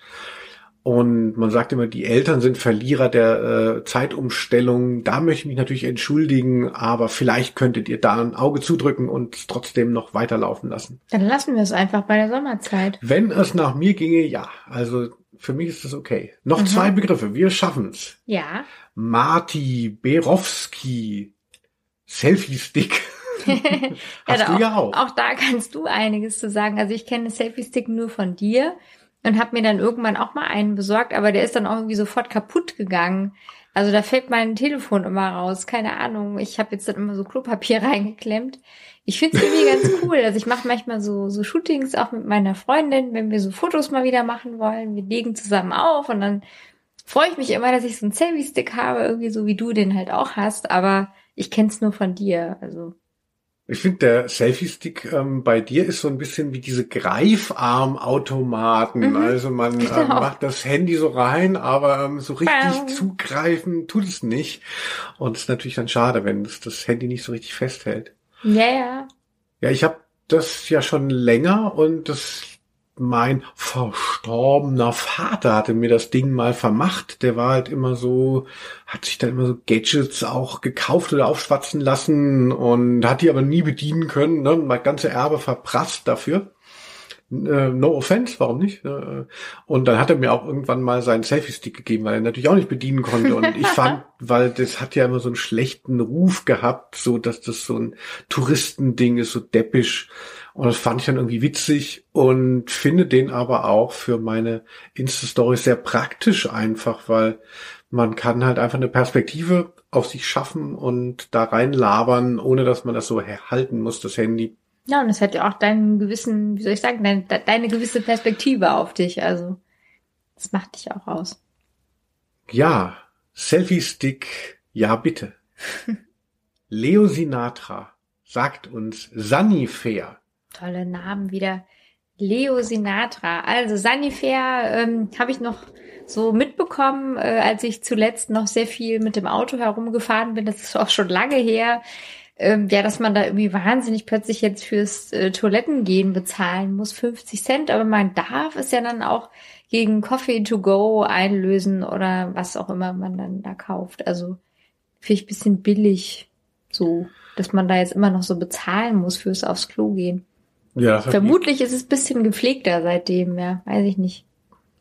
Und man sagt immer, die Eltern sind Verlierer der äh, Zeitumstellung. Da möchte ich mich natürlich entschuldigen, aber vielleicht könntet ihr da ein Auge zudrücken und es trotzdem noch weiterlaufen lassen. Dann lassen wir es einfach bei der Sommerzeit. Wenn es nach mir ginge, ja. Also für mich ist das okay. Noch zwei Begriffe. Wir schaffen's. Ja. Marty Berowski Selfie-Stick. Hast da du ja auch. Auch da kannst du einiges zu sagen. Also ich kenne Selfie-Stick nur von dir und habe mir dann irgendwann auch mal einen besorgt, aber der ist dann auch irgendwie sofort kaputt gegangen. Also da fällt mein Telefon immer raus. Keine Ahnung. Ich habe jetzt dann immer so Klopapier reingeklemmt. Ich finde es irgendwie ganz cool. Also ich mache manchmal so, so Shootings auch mit meiner Freundin, wenn wir so Fotos mal wieder machen wollen. Wir legen zusammen auf und dann freue ich mich immer, dass ich so einen Selfie-Stick habe, irgendwie so wie du den halt auch hast. Aber ich kenn's nur von dir. Also Ich finde, der Selfie-Stick ähm, bei dir ist so ein bisschen wie diese Greifarmautomaten. Mhm, Also man genau. ähm, macht das Handy so rein, aber ähm, so richtig Bam. zugreifen tut es nicht. Und es ist natürlich dann schade, wenn es das Handy nicht so richtig festhält. Ja, ja. Ja, ich habe das ja schon länger und das mein verstorbener Vater hatte mir das Ding mal vermacht. Der war halt immer so, hat sich dann immer so Gadgets auch gekauft oder aufschwatzen lassen und hat die aber nie bedienen können. Ne? Mein ganze Erbe verprasst dafür. Äh, no offense, warum nicht? Äh, und dann hat er mir auch irgendwann mal seinen Selfie-Stick gegeben, weil er natürlich auch nicht bedienen konnte. Und ich fand, weil das hat ja immer so einen schlechten Ruf gehabt, so dass das so ein Touristending ist, so deppisch. Und das fand ich dann irgendwie witzig und finde den aber auch für meine Insta-Story sehr praktisch einfach, weil man kann halt einfach eine Perspektive auf sich schaffen und da reinlabern, ohne dass man das so halten muss, das Handy. Ja, und es hat ja auch deinen gewissen, wie soll ich sagen, deine, deine gewisse Perspektive auf dich. Also, das macht dich auch aus. Ja, Selfie-Stick, ja bitte. Leo Sinatra sagt uns Sunnyfair. Tolle Namen wieder. Leo Sinatra. Also Sunnyfair ähm, habe ich noch so mitbekommen, äh, als ich zuletzt noch sehr viel mit dem Auto herumgefahren bin. Das ist auch schon lange her ähm, ja, dass man da irgendwie wahnsinnig plötzlich jetzt fürs äh, Toilettengehen bezahlen muss, 50 Cent, aber man darf es ja dann auch gegen Coffee to go einlösen oder was auch immer man dann da kauft. Also finde ich bisschen billig, so, dass man da jetzt immer noch so bezahlen muss fürs aufs Klo gehen. Ja, Vermutlich ist es bisschen gepflegter seitdem, ja, weiß ich nicht.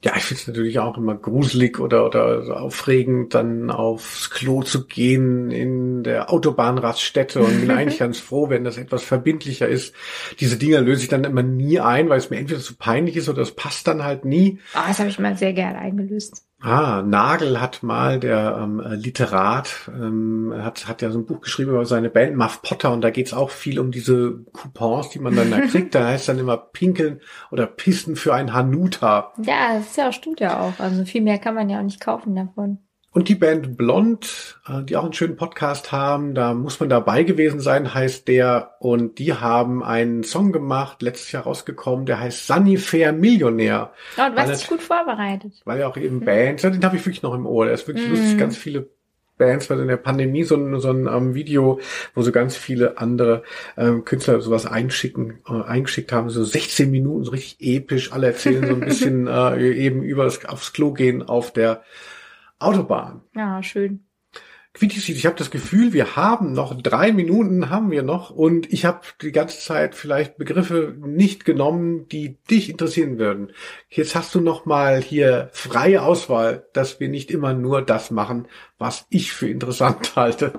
Ja, ich finde es natürlich auch immer gruselig oder, oder aufregend, dann aufs Klo zu gehen in der Autobahnraststätte und bin eigentlich ganz froh, wenn das etwas verbindlicher ist. Diese Dinger löse ich dann immer nie ein, weil es mir entweder zu peinlich ist oder es passt dann halt nie. Ah, oh, das habe ich mal sehr gerne eingelöst. Ah, Nagel hat mal, der ähm, Literat, ähm, hat, hat ja so ein Buch geschrieben über seine Band Muff Potter und da geht's auch viel um diese Coupons, die man dann da kriegt. Da heißt dann immer Pinkeln oder Pissen für ein Hanuta. Ja, das ist ja, stimmt ja auch. Also viel mehr kann man ja auch nicht kaufen davon. Und die Band Blond, äh, die auch einen schönen Podcast haben, da muss man dabei gewesen sein, heißt der. Und die haben einen Song gemacht, letztes Jahr rausgekommen, der heißt Sunny Fair Millionär. Oh, und was ist gut vorbereitet. Weil er auch eben mhm. Bands, den habe ich wirklich noch im Ohr. Der ist wirklich mhm. lustig, ganz viele Bands, weil in der Pandemie so ein, so ein um, ähm, Video, wo so ganz viele andere ähm, Künstler sowas einschicken, äh, eingeschickt haben, so 16 Minuten, so richtig episch, alle erzählen so ein bisschen äh, eben über das, aufs Klo gehen auf der Autobahn. Ja, schön. Quittisit, ich habe das Gefühl, wir haben noch drei Minuten, haben wir noch, und ich habe die ganze Zeit vielleicht Begriffe nicht genommen, die dich interessieren würden. Jetzt hast du noch mal hier freie Auswahl, dass wir nicht immer nur das machen, was ich für interessant halte.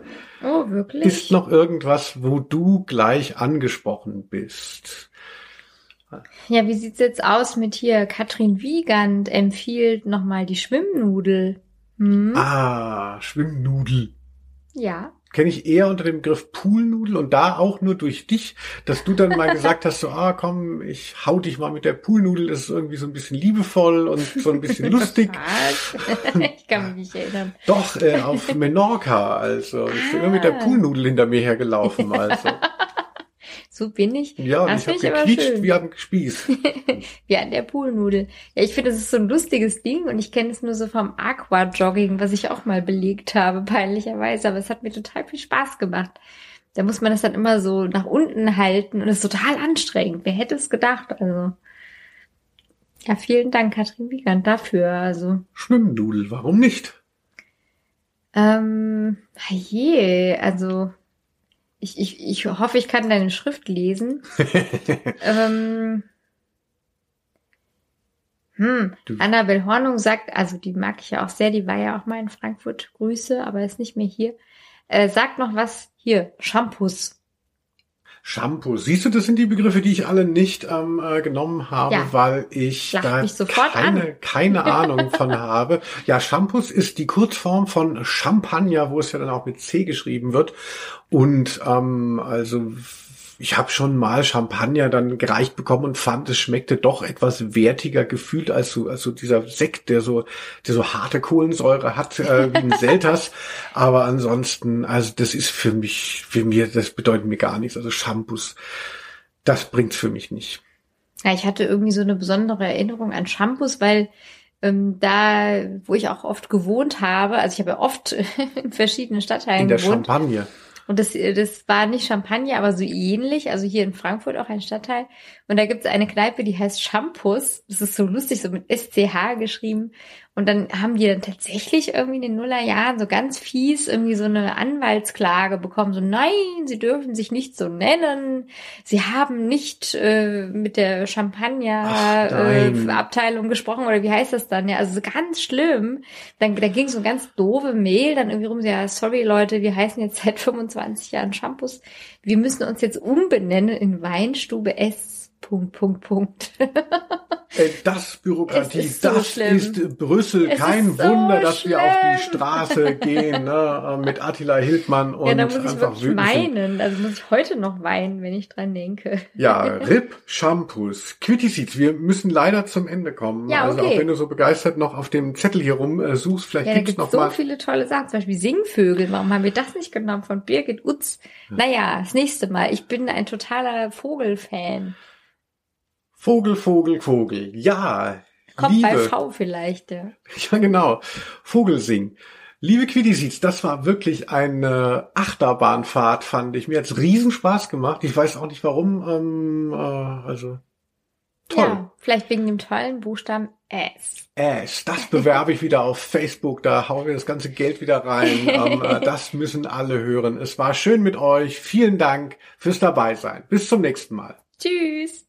Oh, wirklich? Ist noch irgendwas, wo du gleich angesprochen bist? Ja, wie sieht's jetzt aus mit hier? Katrin Wiegand empfiehlt nochmal die Schwimmnudel. Hm. Ah, Schwimmnudel. Ja. Kenne ich eher unter dem Begriff Poolnudel und da auch nur durch dich, dass du dann mal gesagt hast, so, ah, komm, ich hau dich mal mit der Poolnudel, das ist irgendwie so ein bisschen liebevoll und so ein bisschen lustig. ich kann mich nicht erinnern. Doch, äh, auf Menorca, also. Ich bin immer mit der ah. Poolnudel hinter mir hergelaufen, also. So bin ich. Ja, das ich habe gequietscht wie am Spieß. wie an der Poolnudel. Ja, ich finde, das ist so ein lustiges Ding und ich kenne es nur so vom Aqua-Jogging, was ich auch mal belegt habe, peinlicherweise. Aber es hat mir total viel Spaß gemacht. Da muss man das dann immer so nach unten halten und es ist total anstrengend. Wer hätte es gedacht? Also. Ja, vielen Dank, Katrin Wiegand, dafür. Also. Schwimmnudel, warum nicht? Ähm, je, also ich, ich, ich hoffe, ich kann deine Schrift lesen. ähm, hm. Annabel Hornung sagt, also die mag ich ja auch sehr, die war ja auch mal in Frankfurt. Grüße, aber ist nicht mehr hier. Äh, sagt noch was hier, Shampoos. Shampoo. Siehst du, das sind die Begriffe, die ich alle nicht ähm, äh, genommen habe, ja. weil ich da keine, keine Ahnung von habe. Ja, Shampoos ist die Kurzform von Champagner, wo es ja dann auch mit C geschrieben wird. Und ähm, also ich habe schon mal Champagner dann gereicht bekommen und fand, es schmeckte doch etwas wertiger gefühlt als so, also dieser Sekt, der so, der so harte Kohlensäure hat äh, wie ein Selters. Aber ansonsten, also das ist für mich, für mir, das bedeutet mir gar nichts. Also Shampoos, das bringt's für mich nicht. Ja, ich hatte irgendwie so eine besondere Erinnerung an Shampoos, weil ähm, da, wo ich auch oft gewohnt habe, also ich habe ja oft in verschiedenen Stadtteilen in der gewohnt. Champagne. Und das, das war nicht Champagner, aber so ähnlich. Also hier in Frankfurt auch ein Stadtteil. Und da gibt es eine Kneipe, die heißt Shampoos. Das ist so lustig, so mit SCH geschrieben. Und dann haben die dann tatsächlich irgendwie in den Nullerjahren so ganz fies irgendwie so eine Anwaltsklage bekommen. So, nein, sie dürfen sich nicht so nennen. Sie haben nicht äh, mit der Champagner-Abteilung äh, gesprochen oder wie heißt das dann? Ja, also ganz schlimm. Dann da ging so ein ganz doofe Mail dann irgendwie rum. Ja, sorry Leute, wir heißen jetzt seit 25 Jahren Shampoos. Wir müssen uns jetzt umbenennen in Weinstube S Punkt, Punkt, Punkt. das Bürokratie, ist so das schlimm. ist Brüssel. Es Kein ist so Wunder, dass schlimm. wir auf die Straße gehen ne, mit Attila Hildmann und ja, da muss ich einfach wirklich weinen. Also muss ich heute noch weinen, wenn ich dran denke. Ja, RIP Shampoos, Quitty Wir müssen leider zum Ende kommen. Ja, okay. Also auch wenn du so begeistert noch auf dem Zettel hier rum äh, suchst, vielleicht ja, gibt's, gibt's noch so mal. viele tolle Sachen, zum Beispiel Singvögel. Warum haben wir das nicht genommen von Birgit Utz? Ja. Naja, das nächste Mal. Ich bin ein totaler Vogelfan. Vogel, Vogel, Vogel. Ja. Kommt Liebe. bei V vielleicht, ja. Ja, genau. Vogelsing. Liebe Quiddiseeds, das war wirklich eine Achterbahnfahrt, fand ich. Mir hat's Riesenspaß gemacht. Ich weiß auch nicht warum. Ähm, äh, also toll. Ja, vielleicht wegen dem tollen Buchstaben S. S. Das bewerbe ich wieder auf Facebook. Da hauen wir das ganze Geld wieder rein. ähm, äh, das müssen alle hören. Es war schön mit euch. Vielen Dank fürs Dabeisein. Bis zum nächsten Mal. Tschüss.